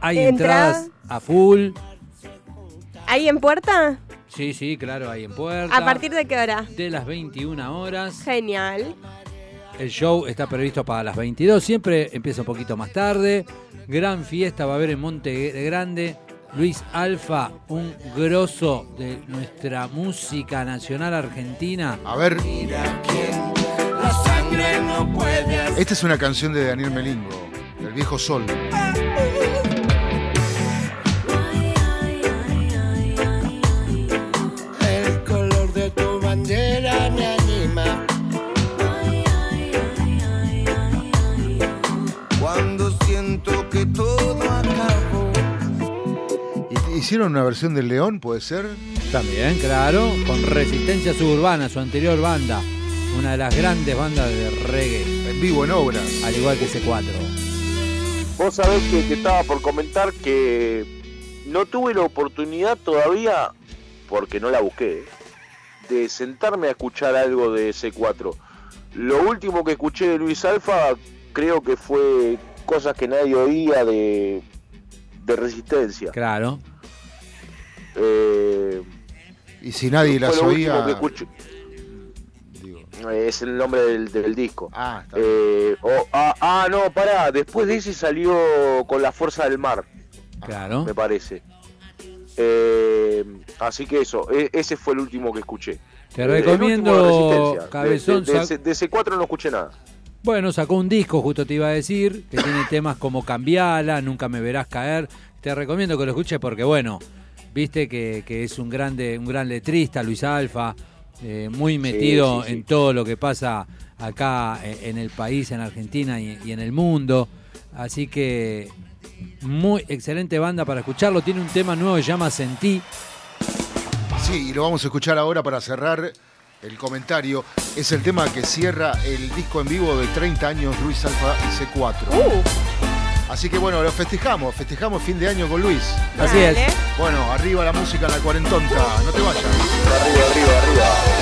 Hay Entra- entradas a full. ¿Ahí en puerta? Sí, sí, claro, hay en puerta. ¿A partir de qué hora? de las 21 horas. Genial. El show está previsto para las 22. Siempre empieza un poquito más tarde. Gran fiesta va a haber en Monte Grande. Luis Alfa, un grosso de nuestra música nacional argentina. A ver, esta es una canción de Daniel Melingo, del viejo Sol. ¿Hicieron una versión del León, puede ser? También, claro, con Resistencia Suburbana, su anterior banda. Una de las grandes bandas de reggae. En vivo, en obras. Al igual que C4. Vos sabés que te estaba por comentar que no tuve la oportunidad todavía, porque no la busqué, de sentarme a escuchar algo de C4. Lo último que escuché de Luis Alfa creo que fue cosas que nadie oía de, de resistencia. Claro. Eh, y si nadie Fue las lo último oía. que escuché. Es el nombre del, del disco. Ah, Eh, oh, ah, ah, no, pará. Después de ese salió con la fuerza del mar. Claro. Me parece. Eh, así que eso, e- ese fue el último que escuché. Te Eh, recomiendo, de. Cabezón, De, de- de- de C4 no escuché nada. Bueno, sacó un disco, justo te iba a decir, que tiene temas como Cambiala, Nunca me verás caer. Te recomiendo que lo escuches porque, bueno, viste que, que es un grande, un gran letrista, Luis Alfa, eh, muy metido sí, sí. en todo lo que pasa acá eh, en el país, en Argentina y, y en el mundo. Así que muy excelente banda para escucharlo. Tiene un tema nuevo que se llama Sentí. Sí, y lo vamos a escuchar ahora para cerrar el comentario. Es el tema que cierra el disco en vivo de 30 años Luis Alfa y C4. Así que bueno, lo festejamos, festejamos fin de año con Luis. Así es. Bueno, arriba la música en la cuarentonta, no te vayas. Arriba, arriba, arriba.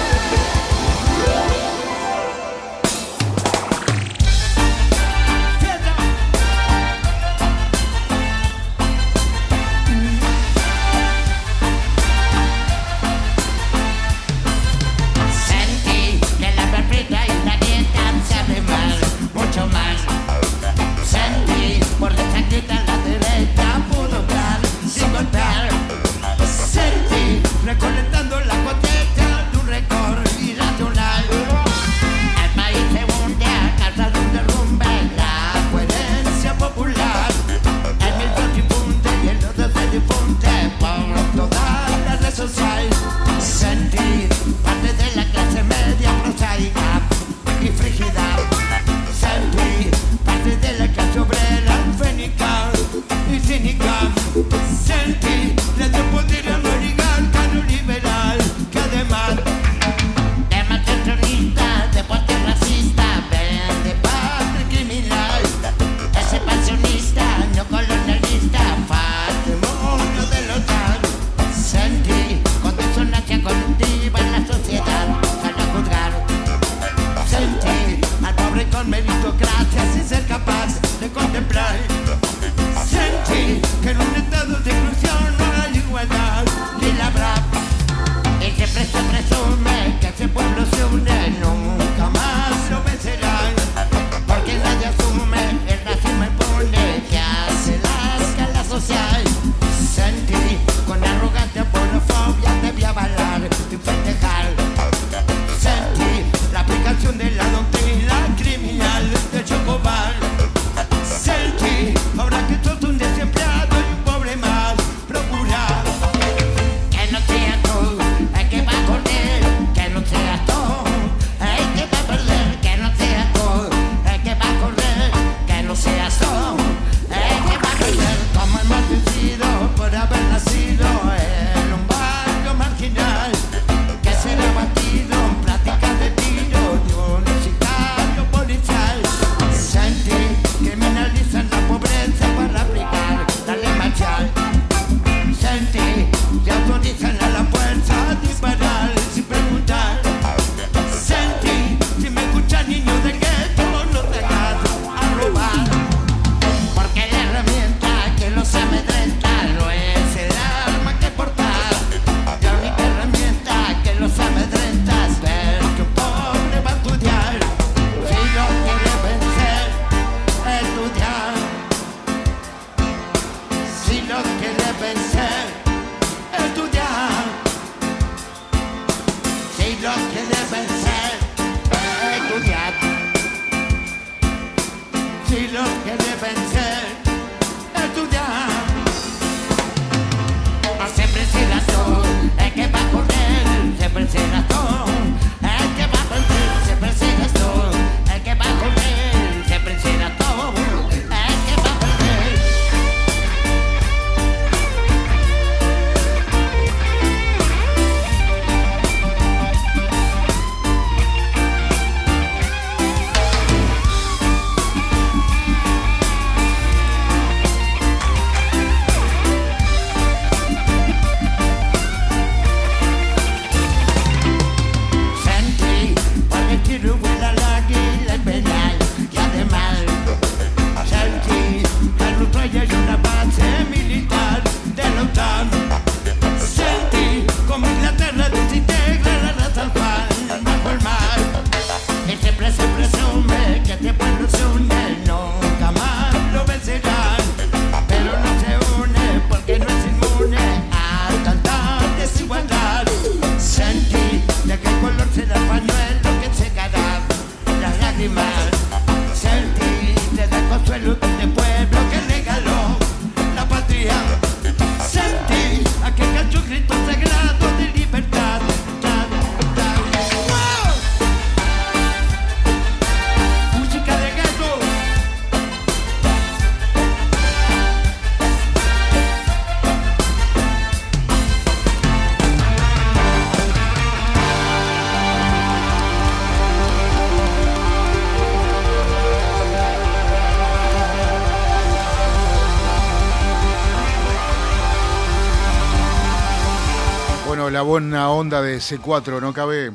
Buena onda de C4, ¿no cabe?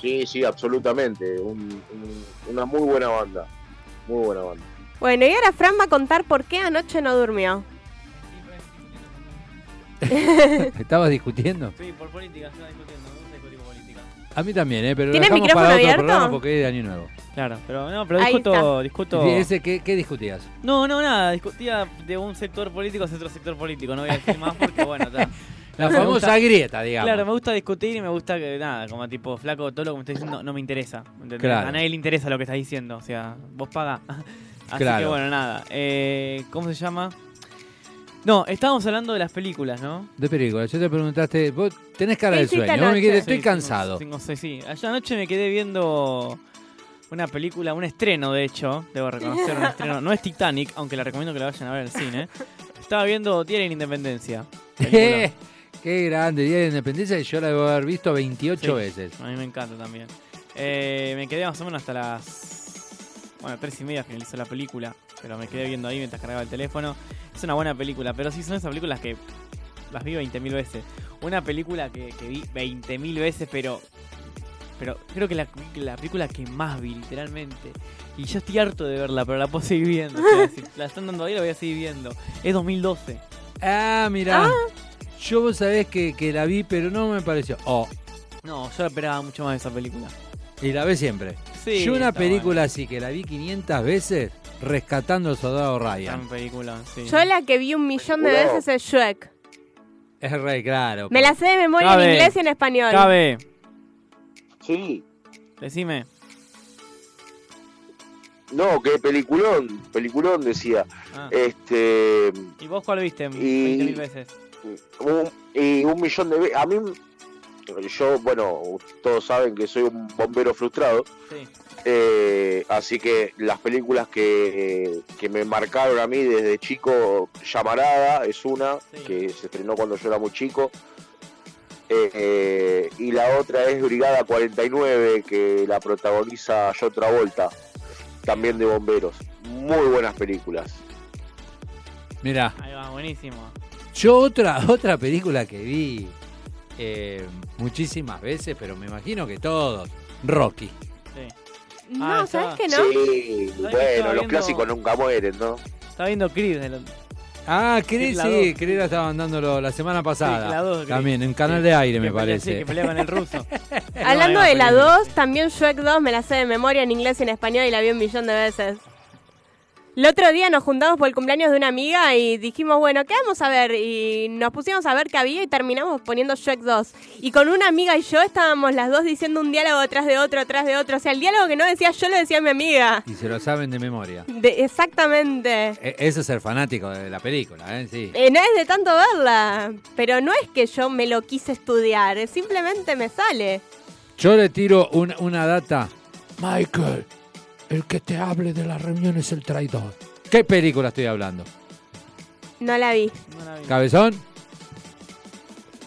Sí, sí, absolutamente. Un- un- una muy buena banda. Muy buena banda. Bueno, y ahora Fran va a contar por qué anoche no durmió. ¿Estabas discutiendo? Sí, por política, estaba discutiendo. Discutir política. A mí también, ¿eh? Pero lo ¿Tiene dejamos micrófono para otro abierto? programa porque es de Año Nuevo. Claro, pero no, pero Ahí discuto, está. discuto. Ese, ¿qué, ¿Qué discutías? No, no, nada, discutía de un sector político hacia otro sector político, no voy a decir más porque bueno, está. La famosa gusta- grieta, digamos. Claro, me gusta discutir y me gusta que nada, como tipo flaco, todo lo que me estás diciendo no me interesa. Claro. A nadie le interesa lo que estás diciendo, o sea, vos paga. Así Claro. que bueno, nada. Eh, ¿Cómo se llama? No, estábamos hablando de las películas, ¿no? De películas. Yo te preguntaste, vos tenés cara ¿Qué de sueño. Vos me anoche? estoy Sí, cansado. cinco- cinco- sí, Allá anoche me quedé viendo una película, un estreno de hecho, debo reconocer un estreno. No es Titanic, aunque la recomiendo que la vayan a ver en el cine. Estaba viendo la Independencia. Qué grande, Día de la Independencia, que yo la debo haber visto 28 Sí, veces. A mí me encanta también. Eh, me quedé más o menos hasta las. Bueno, tres y media finalizó la película. Pero me quedé viendo ahí mientras cargaba el teléfono. Es una buena película, pero sí son esas películas que las vi 20.000 veces. Una película que, que vi 20.000 veces, pero. Pero creo que la, la película que más vi, literalmente. Y yo estoy harto de verla, pero la puedo seguir viendo. o sea, si la están dando ahí, la voy a seguir viendo. Es 2012. Ah, mira. Yo vos sabés que, que la vi, pero no me pareció. Oh, No, yo esperaba mucho más de esa película. y la ves siempre. Sí, yo una está película así que la vi 500 veces, Rescatando al Soldado Ryan. Gran película, sí. Yo la que vi un millón de veces es Shrek. Es re claro. Me la sé de memoria Cabe. en inglés y en español. Cabe. Sí. Decime. No, que peliculón, peliculón decía. Ah. Este ¿Y vos cuál viste Y- 20.000 veces? Un, y un millón de veces. A mí, yo, bueno, todos saben que soy un bombero frustrado. Sí. Eh, así que las películas que, que me marcaron a mí desde chico, Llamarada es una, que se estrenó cuando yo era muy chico. Eh, eh, y la otra es Brigada 49, que la protagoniza John Travolta, también de bomberos. Muy buenas películas. Mira, Ahí va, buenísimo. Yo otra, otra película que vi eh, muchísimas veces, pero me imagino que todos. Rocky. Sí. No, Ah, ¿sabes que no? Sí, ¿Sabes que bueno, los clásicos nunca mueren, ¿no? Estaba viendo Creed. Ah, Creed, Sí. Creed la estaban dándolo la semana pasada. Sí, la dos, Creed. También, en Canal de Aire, Que me pelea- parece. sí, que pelea con el ruso. Hablando No, de la película. 2, también Shrek 2 me la sé de memoria en inglés y en español y la vi un millón de veces. El otro día nos juntamos por el cumpleaños de una amiga y dijimos, bueno, ¿qué vamos a ver? Y nos pusimos a ver qué había y terminamos poniendo Shrek 2. Y con una amiga y yo estábamos las dos diciendo un diálogo tras de otro, tras de otro. O sea, el diálogo que no decía yo lo decía mi amiga. Y se lo saben de memoria. De- exactamente. E- Eso es ser fanático de la película, ¿eh? Sí. Eh, no es de tanto verla, pero no es que yo me lo quise estudiar, simplemente me sale. Yo le tiro una, una data. Michael, el que te hable de la reunión es el traidor. ¿Qué película estoy hablando? No la vi. ¿Cabezón?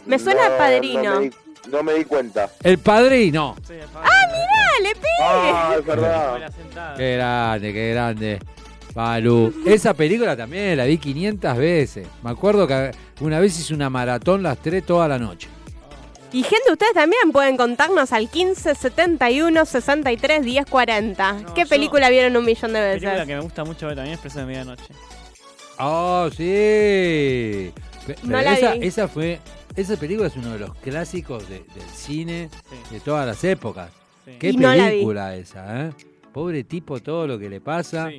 Me suena No, padrino. No me, di, no me di cuenta. El padrino. ¡Ah, mirá! ¡Le pegué! Ah, es verdad. Qué grande, qué grande. Balú. Esa película también la vi 500 veces. Me acuerdo que una vez hice una maratón las tres toda la noche. Y gente, ustedes también pueden contarnos al 15 71 63 10 40. ¿Qué yo- película vieron un millón de veces? película que me gusta mucho ver también es Preso de Medianoche. Oh, sí. No la esa, vi. esa fue. Esa película es uno de los clásicos de- del cine de todas las épocas. Qué Y no la vi. película esa, ¿eh? Pobre tipo, todo lo que le pasa.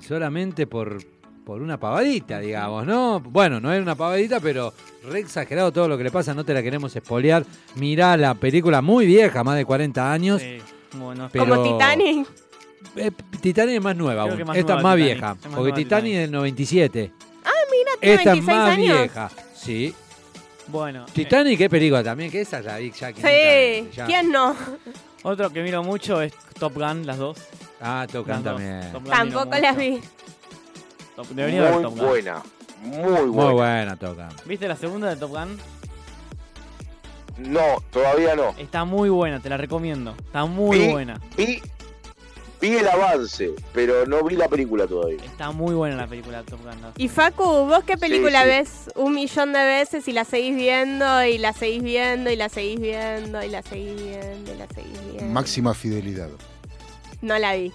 Solamente por, por una pavadita, digamos, ¿no? Bueno, no era una pavadita, pero re exagerado todo lo que le pasa. No te la queremos espolear. Mirá la película muy vieja, más de 40 años. Bueno. Pero- Como Titanic. Eh, Titanic es más nueva, aún. más esta es más Titanic. vieja. Es más Porque Titanic es del 97. Ah, mira, tiene Esta es 26 más años. vieja. Sí. Bueno. Titanic, qué película también, que esa la vi ya 500 Sí, ya. ¿quién no? Otro que miro mucho es Top Gun, las dos. Ah, Top Gun también. Top Gun Tampoco las vi. Top- debería ver Muy Top Gun. buena. Muy Muy buena. buena Top Gun. ¿Viste la segunda de Top Gun? No, todavía no. Está muy buena, te la recomiendo. Está muy Vi- buena. Vi, vi el avance, pero no vi la película todavía. Está muy buena la película de Top Gun. ¿no? Y Facu, ¿vos qué película sí. ves un millón de veces y la seguís viendo y la seguís viendo y la seguís viendo y la seguís viendo y la seguís viendo? Máxima fidelidad. No la vi.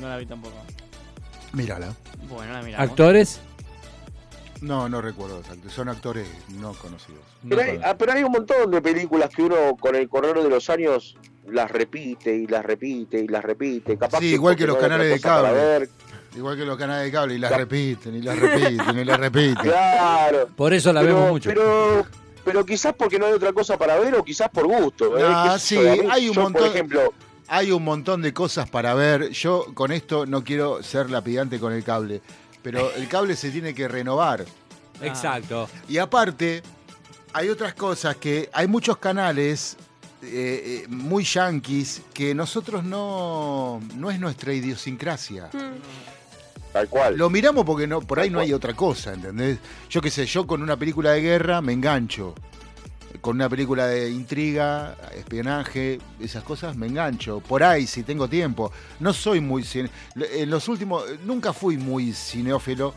No la vi tampoco. Mírala. Bueno, la miramos. ¿Actores? No, no recuerdo los actores. Son actores no conocidos. Pero hay, ah, pero hay un montón de películas que uno con el correr de los años las repite y las repite y las repite. Capaz Sí, igual que los no canales de cable. Igual que los canales de cable, y las repiten, y las repiten, y las repiten. Claro. Por eso la pero, vemos mucho. Pero, pero quizás porque no hay otra cosa para ver o quizás por gusto. ¿eh? Ah, sí, hay un yo, montón. Por ejemplo, Hay un montón de cosas para ver. Yo con esto no quiero ser lapidante con el cable, pero el cable se tiene que renovar. Exacto. Y aparte, hay otras cosas que hay muchos canales eh, eh, muy yanquis que nosotros no, no es nuestra idiosincrasia. tal cual. Lo miramos porque no, por ahí no hay otra cosa, ¿entendés? Yo qué sé, yo con una película de guerra me engancho. Con una película de intriga, espionaje, esas cosas me engancho. Por ahí, si tengo tiempo. No soy muy cine. En los últimos. Nunca fui muy cineófilo.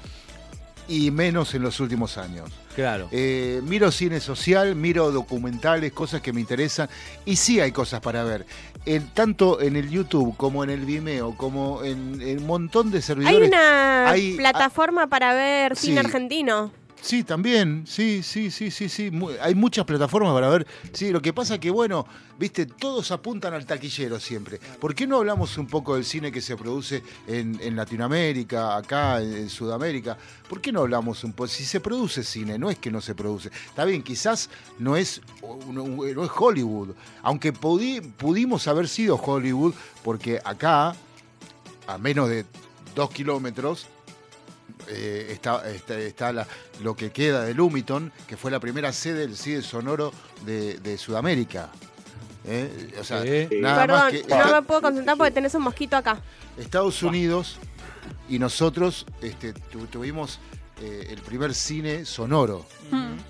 Y menos en los últimos años. Claro. Eh, miro cine social, miro documentales, cosas que me interesan. Y sí hay cosas para ver. En- tanto en el YouTube como en el Vimeo, como en, un montón de servidores. Hay una hay- plataforma para ver cine sí. argentino. Sí, también, sí, sí, sí, sí, sí. Hay muchas plataformas para ver. Sí, lo que pasa que, bueno, viste, todos apuntan al taquillero siempre. ¿Por qué no hablamos un poco del cine que se produce en, en Latinoamérica, acá, en, en Sudamérica? ¿Por qué no hablamos un poco? Si se produce cine, no es que no se produce. Está bien, quizás no es, no, no es Hollywood. Aunque pudi- pudimos haber sido Hollywood, porque acá, a menos de dos kilómetros, eh, está, está, está la- lo que queda de Lumiton, que fue la primera sede del cine sonoro de, de Sudamérica. ¿Eh? O sea, Sí. nada Perdón, más que no me puedo concentrar porque tenés un mosquito acá. Estados Unidos y nosotros este, tu- tuvimos eh, el primer cine sonoro.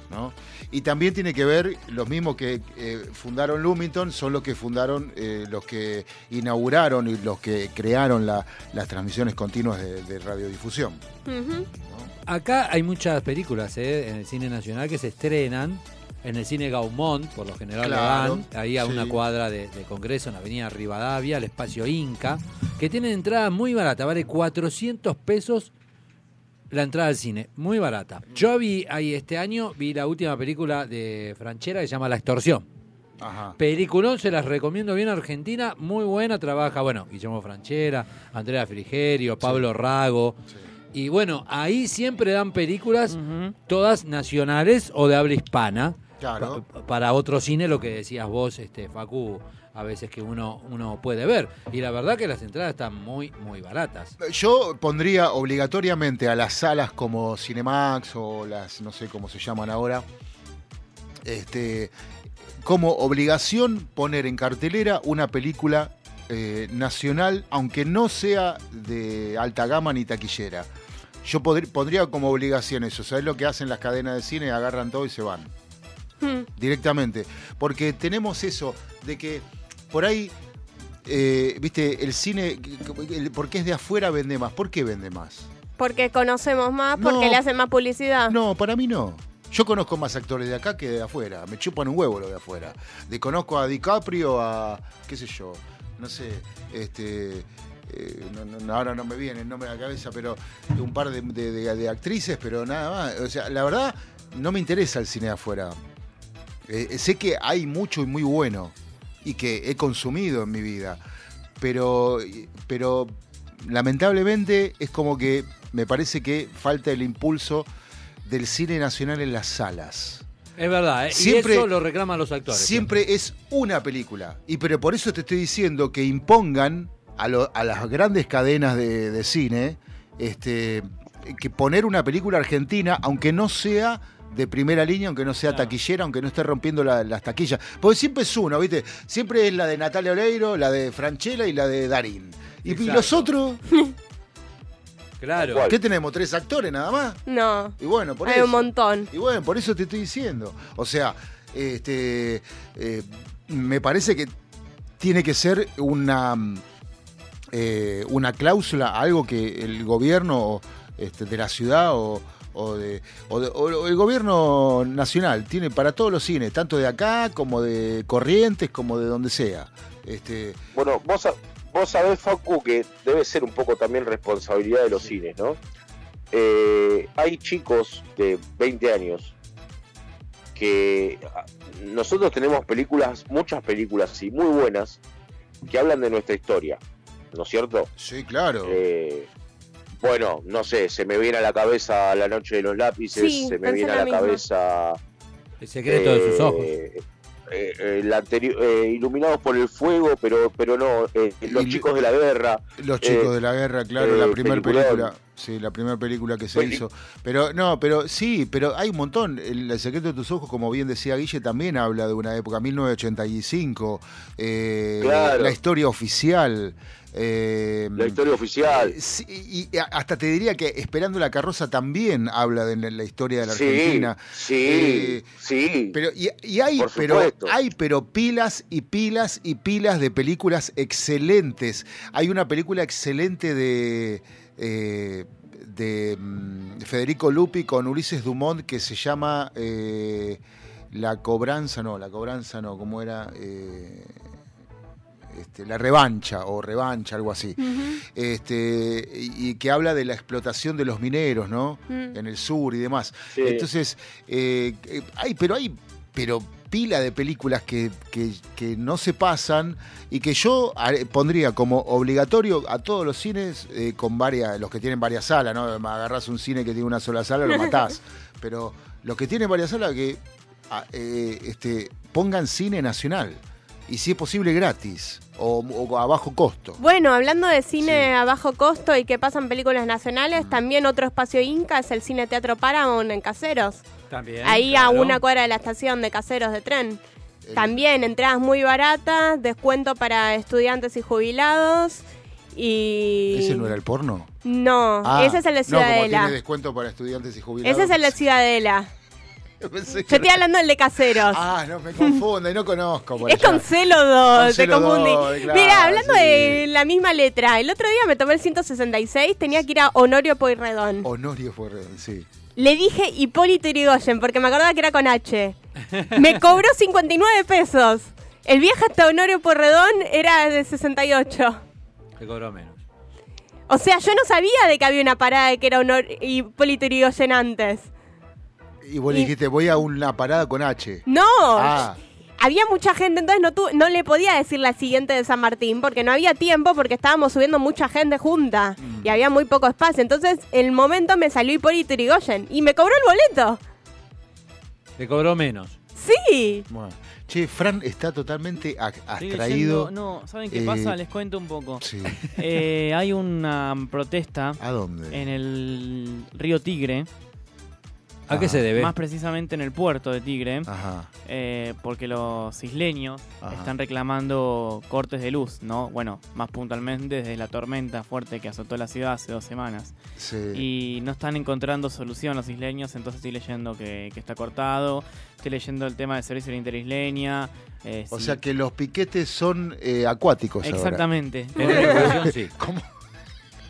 ¿no? Y también tiene que ver, los mismos que eh, fundaron Lumiton son los que fundaron, eh, los que inauguraron y los que crearon la- las transmisiones continuas de, de radiodifusión. Acá hay muchas películas ¿eh? en el cine nacional que se estrenan. En el cine Gaumont, por lo general Claro, dan, ahí a sí. una cuadra de, de Congreso, en la avenida Rivadavia, el espacio Inca, que tienen entrada muy barata, vale 400 pesos la entrada al cine, muy barata. Yo vi ahí este año, vi la última película de Franchera que se llama La Extorsión. Ajá. Peliculón, se las recomiendo bien Argentina, muy buena, trabaja, bueno, Guillermo Franchera, Andrea Frigerio, Pablo Rago. Y bueno, ahí siempre dan películas, todas nacionales o de habla hispana. Claro. Pa- para otro cine, lo que decías vos, este, Facu, a veces que uno, uno puede ver. Y la verdad que las entradas están muy, muy baratas. Yo pondría obligatoriamente a las salas como Cinemax o las, no sé cómo se llaman ahora, este, como obligación poner en cartelera una película eh, nacional, aunque no sea de alta gama ni taquillera. Yo pondría como obligación eso. ¿Sabes lo que hacen las cadenas de cine? Agarran todo y se van Hmm. directamente. Porque tenemos eso de que por ahí, eh, viste, el cine, el- porque es de afuera, vende más. ¿Por qué vende más? Porque conocemos más, porque le hacen más publicidad. No, para mí no. Yo conozco más actores de acá que de afuera. Me chupan un huevo lo de afuera. De conozco a DiCaprio, a qué sé yo, no sé, este, eh, no- no- no, ahora no me viene el nombre a la cabeza, pero un par de, de- de- de actrices, pero nada más. O sea, la verdad, no me interesa el cine de afuera. Eh, sé que hay mucho y muy bueno y que he consumido en mi vida, pero, pero lamentablemente es como que me parece que falta el impulso del cine nacional en las salas. Es verdad, ¿eh? Siempre- y eso lo reclaman los actores. Siempre es una película. Y pero por eso te estoy diciendo que impongan a, lo- a las grandes cadenas de, de cine este, que poner una película argentina, aunque no sea de primera línea, aunque no sea taquillera, aunque no esté rompiendo la- las taquillas. Porque siempre es uno, ¿viste? Siempre es la de Natalia Oreiro, la de Franchella y la de Darín. Y, y los otros, Claro. ¿qué tenemos? ¿Tres actores nada más? No. Y bueno, por Hay eso. un montón. Y bueno, por eso te estoy diciendo. O sea, este, eh, me parece que tiene que ser una, eh, una cláusula, algo que el gobierno este, de la ciudad o, o de, o de- o el gobierno nacional tiene para todos los cines, tanto de acá como de Corrientes, como de donde sea. Este, Bueno, vos, vos sabés, Facu, que debe ser un poco también responsabilidad de los cines, ¿no? Eh, hay chicos de 20 años que ah, nosotros tenemos películas, muchas películas y muy buenas, que hablan de nuestra historia, ¿no es cierto? Sí, claro. Eh, bueno, no sé, se me viene a la cabeza La Noche de los Lápices, Sí, se me viene a la cabeza El secreto de sus ojos. eh, eh, eh, Iluminados por el Fuego, pero pero no, eh, Los Chicos de la Guerra. Los chicos eh, de la guerra, claro, eh, la primera película. Sí, la primera película que se hizo. Pero no, pero sí, pero hay un montón. El, El secreto de tus ojos, como bien decía Guille, también habla de una época, 1985. eh, Claro. La historia oficial. eh, La historia oficial. eh, sí, y hasta te diría que Esperando la carroza también habla de la historia de la Sí, Argentina. sí, Eh, sí. Pero, y, y hay, pero, hay pero pilas y pilas y pilas de películas excelentes. Hay una película excelente de, eh, de mm, Federico Lupi con Ulises Dumont que se llama eh, La cobranza, no, la cobranza no, ¿cómo era? Eh, este, la revancha o revancha, algo así. este, y, y que habla de la explotación de los mineros, ¿no? Mm. En el sur y demás. Sí. Entonces, hay, pero hay, pero pila de películas que, que- que no se pasan y que yo pondría como obligatorio a todos los cines eh, con varias, los que tienen varias salas, ¿no? Agarrás un cine que tiene una sola sala, lo matás. pero los que tienen varias salas, que a- eh, este, pongan cine nacional. Y si es posible gratis o, o a bajo costo. Bueno, hablando de cine a bajo costo y que pasan películas nacionales, también otro espacio Inca es el Cine Teatro Paramount en Caseros. También. Ahí a una cuadra de la estación de Caseros de tren. También entradas muy baratas, descuento para estudiantes y jubilados. Y. ¿Ese no era el porno? No, Ah, ese es el de No, como Ciudadela. tiene descuento para estudiantes y jubilados. ese es el de Ciudadela. Yo pensé que Yo estoy hablando del de Caseros. Ah, no me confunda y no conozco. por Es allá. con celo 2, Con te confundí. dos, claro, Mira, hablando sí. de la misma letra, el otro día me tomé el 166, tenía que ir a Honorio Pueyrredón. Honorio fue sí. Le dije Hipólito Yrigoyen porque me acordaba que era con H. Me cobró 59 pesos. El viaje hasta Honorio Pueyrredón era de 68. Te cobró menos. O sea, yo no sabía de que había una parada de que era Honor Hipólito Yrigoyen antes. Y vos le Y- dijiste, voy a una parada con H. No. Ah, había mucha gente, entonces no, tu- no le podía decir la siguiente de San Martín porque no había tiempo porque estábamos subiendo mucha gente junta y había muy poco espacio. Entonces, el momento me salió Hipólito Yrigoyen y me cobró el boleto. Te cobró menos. Sí. Bueno. Che, Fran está totalmente a- Estoy abstraído. leyendo- no, ¿saben qué Eh, pasa? Les cuento un poco. Sí. Eh, hay una protesta ¿A dónde? en el río Tigre. ¿A qué se debe? Más precisamente en el puerto de Tigre. Ajá. eh, porque los isleños Ajá. están reclamando cortes de luz, ¿no? Bueno, más puntualmente desde la tormenta fuerte que azotó la ciudad hace dos semanas. Sí. Y no están encontrando solución los isleños, entonces estoy leyendo que, que está cortado. Estoy leyendo el tema del servicio de interisleña. eh, O sí. sea que los piquetes son eh, acuáticos ahora. Exactamente. Sí. ¿Cómo?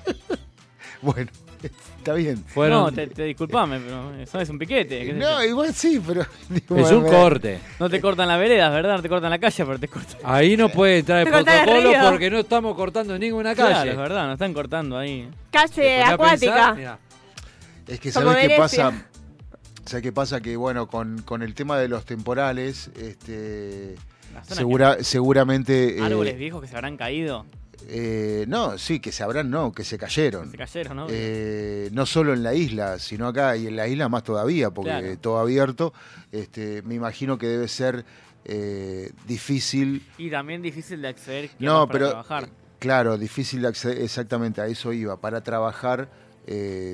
bueno, está bien. No, te, te disculpame, pero eso es un piquete. No, igual sí, pero. digo, Es un corte. No te cortan la vereda, ¿verdad? No te cortan la calle, pero te cortan. Ahí no puede entrar el protocolo porque no estamos cortando ninguna Claro, calle. es verdad, nos están cortando ahí. Calle acuática. pensar. Es que sabes qué pasa. ¿Sabes qué pasa? Que bueno, con, con el tema de los temporales, este. Segura- seguramente. eh, Árboles viejos que se habrán caído. Eh, no, sí, que se habrán, no, que se cayeron. Se cayeron, ¿no? Eh, no solo en la isla, sino acá y en la isla más todavía, porque Claro. todo abierto. Este, me imagino que debe ser eh, difícil. Y también difícil de acceder No, para pero trabajar. claro, difícil de acceder, exactamente a eso iba, para trabajar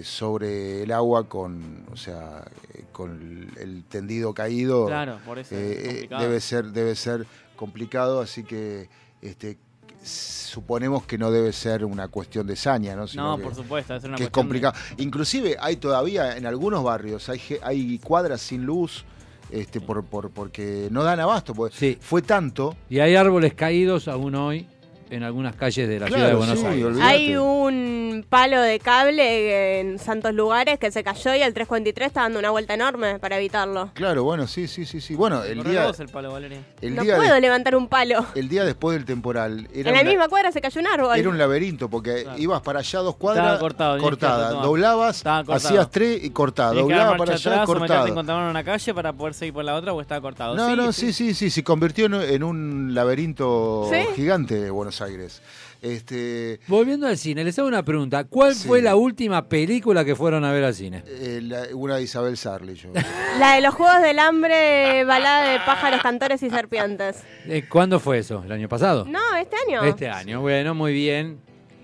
sobre el agua con, o sea, con el tendido caído. Claro, por eso es debe ser, debe ser complicado, así que este, suponemos que no debe ser una cuestión de saña, ¿no? Sino No, que- por supuesto, ser una que es cuestión de- complicado. Inclusive hay todavía en algunos barrios hay, ge- hay cuadras sin luz. Este, por, por, porque no dan abasto, porque fue tanto. Y hay árboles caídos aún hoy en algunas calles de la Claro, ciudad de Buenos sí, Aires. olvidate. Hay un palo de cable en santos lugares que se cayó y el 343 está dando una vuelta enorme para evitarlo. Claro, bueno, sí, sí, sí, sí. Bueno, el Corre día, vos el palo, Valeria. el no día, puedo de- levantar un palo. el día después del temporal era, en la una- misma cuadra se cayó un árbol. era un laberinto porque ibas para allá dos cuadras Estaba cortado, cortada, doblabas, hacías tres y cortada, Tenés que dar doblaba marcha para allá atrás o meterte cortado. en una calle para poder seguir por la otra o estaba cortado. No, Sí, no, sí, sí, sí, se convirtió en, en un laberinto ¿Sí? gigante de Buenos Aires. Este, Volviendo al cine, les hago una pregunta. ¿Cuál Sí. fue la última película que fueron a ver al cine? eh, la- una de Isabel Sarli, yo. La de los Juegos del Hambre, balada de pájaros, cantores y serpientes. Eh, ¿Cuándo fue eso? ¿El año pasado? No, este año. Este año, bueno, muy bien.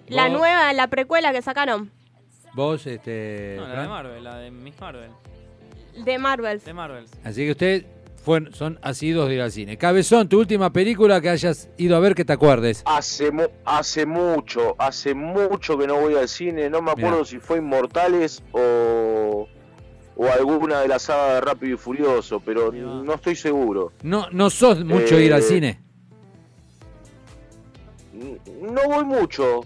La Vos- nueva, la precuela que sacaron. Vos, este. No, la de. Marvel, la de Miss Marvel. De Marvel. De Marvel. Así que ustedes fueron, son asidos de ir al cine. Cabezón, tu última película que hayas ido a ver que te acuerdes. Hace, mu- hace mucho, hace mucho que no voy al cine. No me acuerdo Mirá. si fue Inmortales o, o alguna de la saga de Rápido y Furioso, pero no estoy seguro. No, no sos mucho ir al Eh, cine. No voy mucho.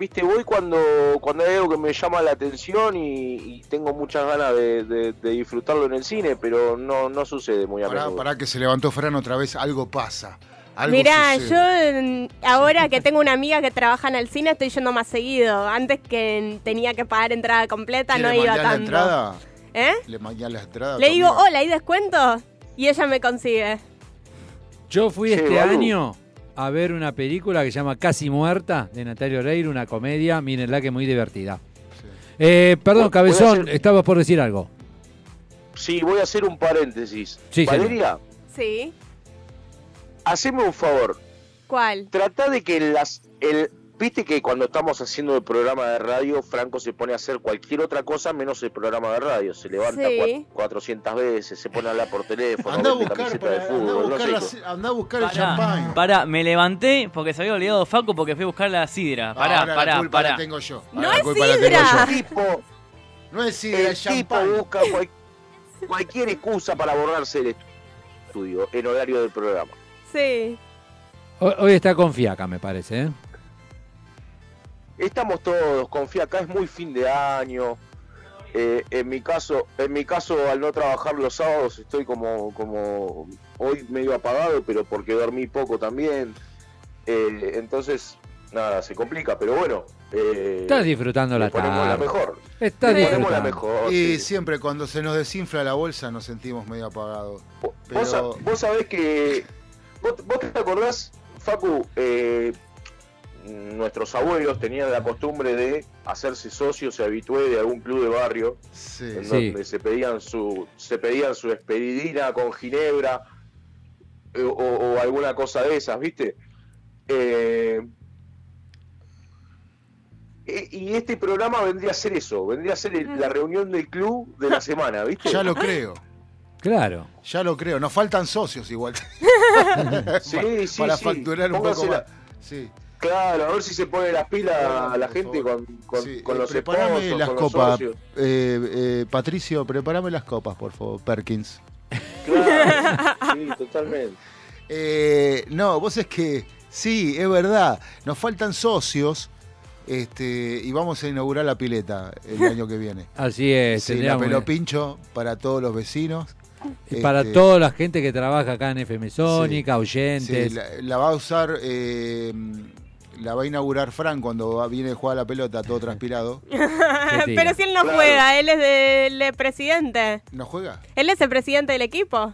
Viste, voy cuando, cuando hay algo que me llama la atención y, y tengo muchas ganas de, de- de disfrutarlo en el cine, pero no, no sucede muy a Pará, menudo. pará que se levantó Fran otra vez, algo pasa. Algo Mirá, sucede. yo mm, ahora que tengo una amiga que trabaja en el cine estoy yendo más seguido. Antes que tenía que pagar entrada completa no ¿Quiere iba mañana la tanto. entrada? ¿Eh? ¿Le mañana la entrada? Le digo, amiga? hola, ¿hay descuento? Y ella me consigue. Yo fui este año a ver una película que se llama Casi Muerta de Natalia Oreiro, una comedia, mírenla que es muy divertida. Eh, perdón, Cabezón, hacer- estabas por decir algo. Sí, voy a hacer un paréntesis. Sí. Valeria, Sí. haceme un favor. ¿Cuál? Trata de que las. El, Viste que cuando estamos haciendo el programa de radio, Franco se pone a hacer cualquier otra cosa menos el programa de radio. Se levanta Sí. cua- 400 veces, se pone a hablar por teléfono, Anda a buscar, camiseta para- de anda a fútbol, no buscar, sé. la- anda a buscar el Pará, champán. pará, me levanté porque se había olvidado Facu porque fui a buscar la sidra. Pará, Ahora la pará, culpa pará. la tengo yo. No Ahora la es culpa la tengo sidra. yo. tipo, No es sidra, el es tipo busca cual- cualquier excusa para borrarse del estudio en horario del programa. Sí. Hoy, hoy está con fiaca, me parece. ¿eh? Estamos todos, confía, acá es muy fin de año. Eh, en mi caso, en mi caso, al no trabajar los sábados, estoy como, como hoy medio apagado, pero porque dormí poco también. Eh, entonces, nada, se complica. Pero bueno, eh, Estás disfrutando la ponemos la tarde. mejor. Estás ponemos la mejor. Y sí. siempre cuando se nos desinfla la bolsa nos sentimos medio apagados. Vos, vos sabés que. ¿Vos, vos te acordás, Facu? Eh, nuestros abuelos tenían la costumbre de hacerse socios y habitué de algún club de barrio en Sí. donde se pedían su se pedían su expedidina con ginebra eh, o, o alguna cosa de esas, ¿viste? Eh, e- y este programa vendría a ser eso, vendría a ser el- la reunión del club de la semana, ¿viste? ya lo creo. Claro. Ya lo creo. Nos faltan socios igual. Sí, para, sí, para sí. facturar un poco más. Sí. Claro, a ver si se pone las pilas a la gente con, con, Sí, con eh, los preparame esposos, las con los copas. socios. Eh, eh, Patricio, prepárame las copas, por favor, Perkins. Claro, sí, totalmente. Eh, no, vos es que sí, es verdad. Nos faltan socios este, y vamos a inaugurar la pileta el año que viene. Así es. Sí, la pelo pincho para todos los vecinos. y para Este, toda la gente que trabaja acá en FM Sónica, Sí, oyentes. la, la va a usar, eh, la va a inaugurar Fran cuando va- viene a jugar la pelota todo transpirado. Pero si él no Claro. juega, él es del el presidente. ¿No juega? Él es el presidente del equipo.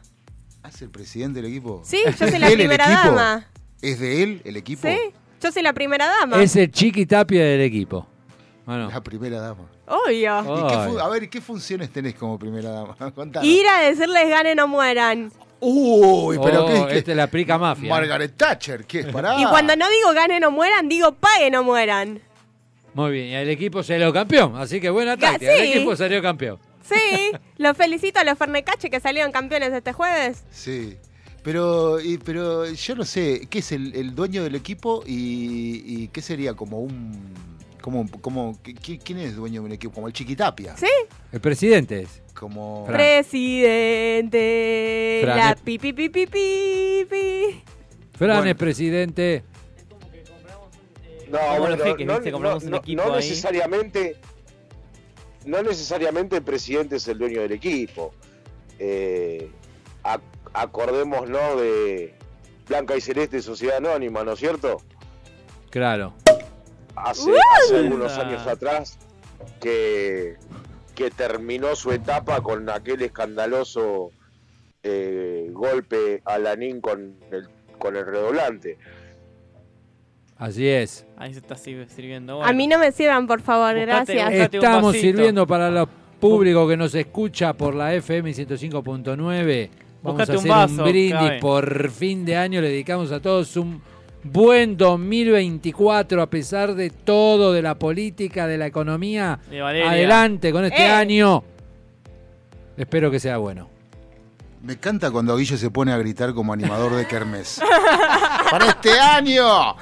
¿Es el presidente del equipo? Sí, yo soy ¿Es la de él el primera equipo? dama. ¿Es de él el equipo? Sí, yo soy la primera dama. Es el chiqui tapia del equipo. Bueno. La primera dama. Obvio. ¿Y qué a ver, ¿qué funciones tenés como primera dama? Contanos. Ir a decirles ganen o mueran. Uy, pero Oh, ¿qué, qué? esta es la prica mafia. Margaret Thatcher, ¿qué es? Pará. Y cuando no digo ganen o mueran, digo paguen o mueran. Muy bien, y el equipo salió campeón, así que buena táctica. El sí. equipo salió campeón. Sí, los felicito a los Fernecache que salieron campeones este jueves. Sí. Pero, y- pero yo no sé, ¿qué es el, el dueño del equipo y, y qué sería como un... Como, como, ¿qui- qui- ¿Quién es dueño de un equipo? Como el Chiquitapia. ¿Sí? El presidente es. Como... Fran. Presidente. Fran, la es- pi pi pi pi pi pi. Fran Bueno. es presidente. No, Como no, ¿viste? Compramos no- un no- equipo no ahí. necesariamente no necesariamente el presidente es el dueño del equipo. Eh, ac- acordémonos de Blanca y Celeste Sociedad Anónima, ¿no es cierto? Claro. Hace, ¡Uh! hace algunos años atrás que, que terminó su etapa con aquel escandaloso eh, golpe a Lanín con el, con el redoblante. Así es. Ahí se está sir- sirviendo. A mí no me sirvan, por favor, Buscate- gracias. buscate Estamos sirviendo para el público que nos escucha por la FM 105.9. Vamos Buscate a un hacer vaso, un brindis Cabe. por fin de año. Le dedicamos a todos un buen 2024 a pesar de todo, de la política, de la economía. De. Adelante con este Eh. año. Espero que sea bueno. Me encanta cuando Guille se pone a gritar como animador de Kermés. ¡Para este año!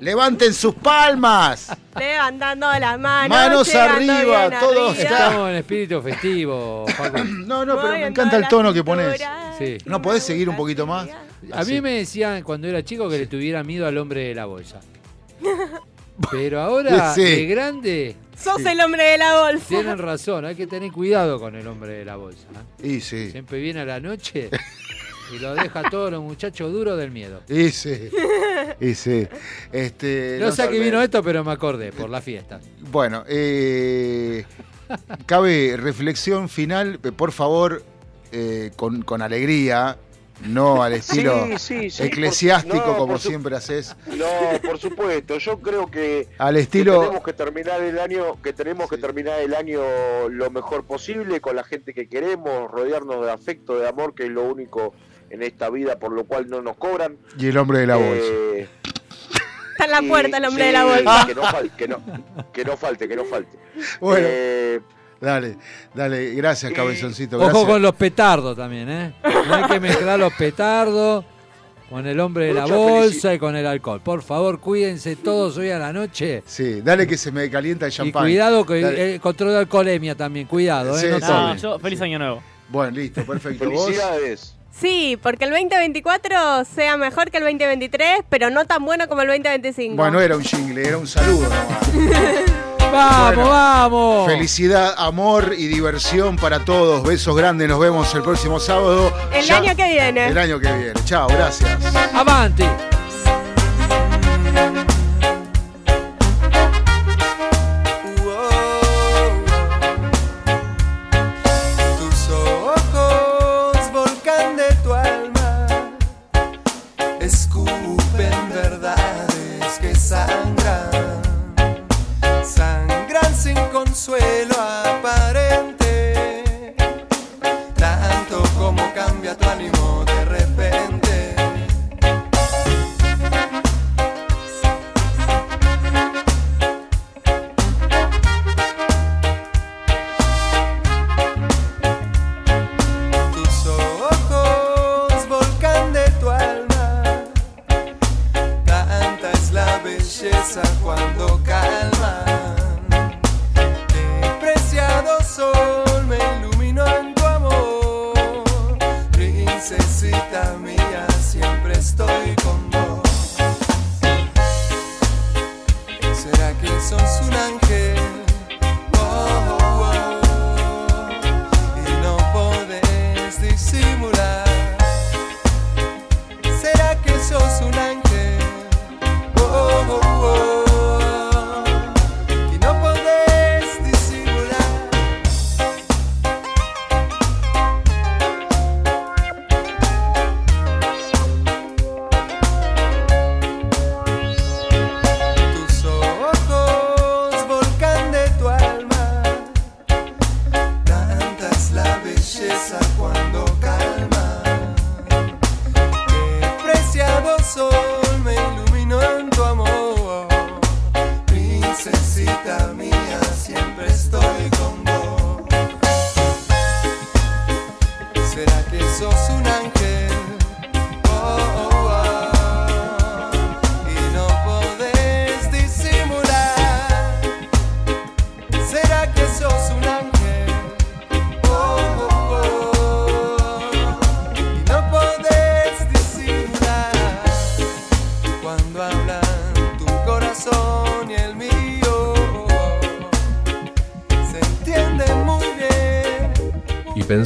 ¡Levanten sus palmas! Levantando las manos. Manos arriba, todos arriba. Estamos en espíritu festivo, Paco. No, no, pero me encanta el tono que pones. Sí. ¿No podés seguir un poquito más? A Así. mí me decían cuando era chico que le tuviera miedo al hombre de la bolsa. Pero ahora, Sí. de grande, Sos el hombre de la bolsa. tienen razón. Hay que tener cuidado con el hombre de la bolsa. ¿eh? Y sí. Siempre viene a la noche y lo deja a todos los muchachos duros del miedo. Y sí. Y sí. Este, No sé a qué vino esto, pero me acordé por la fiesta. Bueno, eh, cabe reflexión final, eh, por favor, eh, con, con alegría, no al estilo Sí, sí, sí, eclesiástico por- no, como por siempre haces. No, por supuesto. Yo creo que Al que estilo- tenemos que terminar el año, que tenemos que terminar el año lo mejor posible con la gente que queremos, rodearnos de afecto, de amor, que es lo único en esta vida por lo cual no nos cobran. Y el hombre de la bolsa. Eh, Está en la puerta el hombre de la bolsa. Que no, fal- que, no, que no falte, que no falte. Bueno. Eh, Dale, dale, gracias, cabezoncito. Ojo con los petardos también, ¿eh? No hay que mezclar los petardos con el hombre de la bolsa y con el alcohol. Por favor, cuídense todos hoy a la noche. Sí, dale que se me calienta el Y champán. cuidado con el control de alcoholemia también. Cuidado, ¿eh? Sí, No. No, tomen. yo, feliz año nuevo. Bueno, listo, perfecto. ¿Vos? felicidades. Sí, porque el 2024 sea mejor que el 2023, pero no tan bueno como el 2025. Bueno, era un jingle, era un saludo nomás. ¡Vamos, Bueno, vamos! Felicidad, amor y diversión para todos. Besos grandes, nos vemos el próximo sábado. el Ya- año que viene. El año que viene. Chao, gracias. ¡Avanti!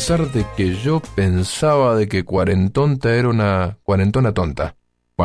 pesar de que yo pensaba de que cuarentonta era una cuarentona tonta.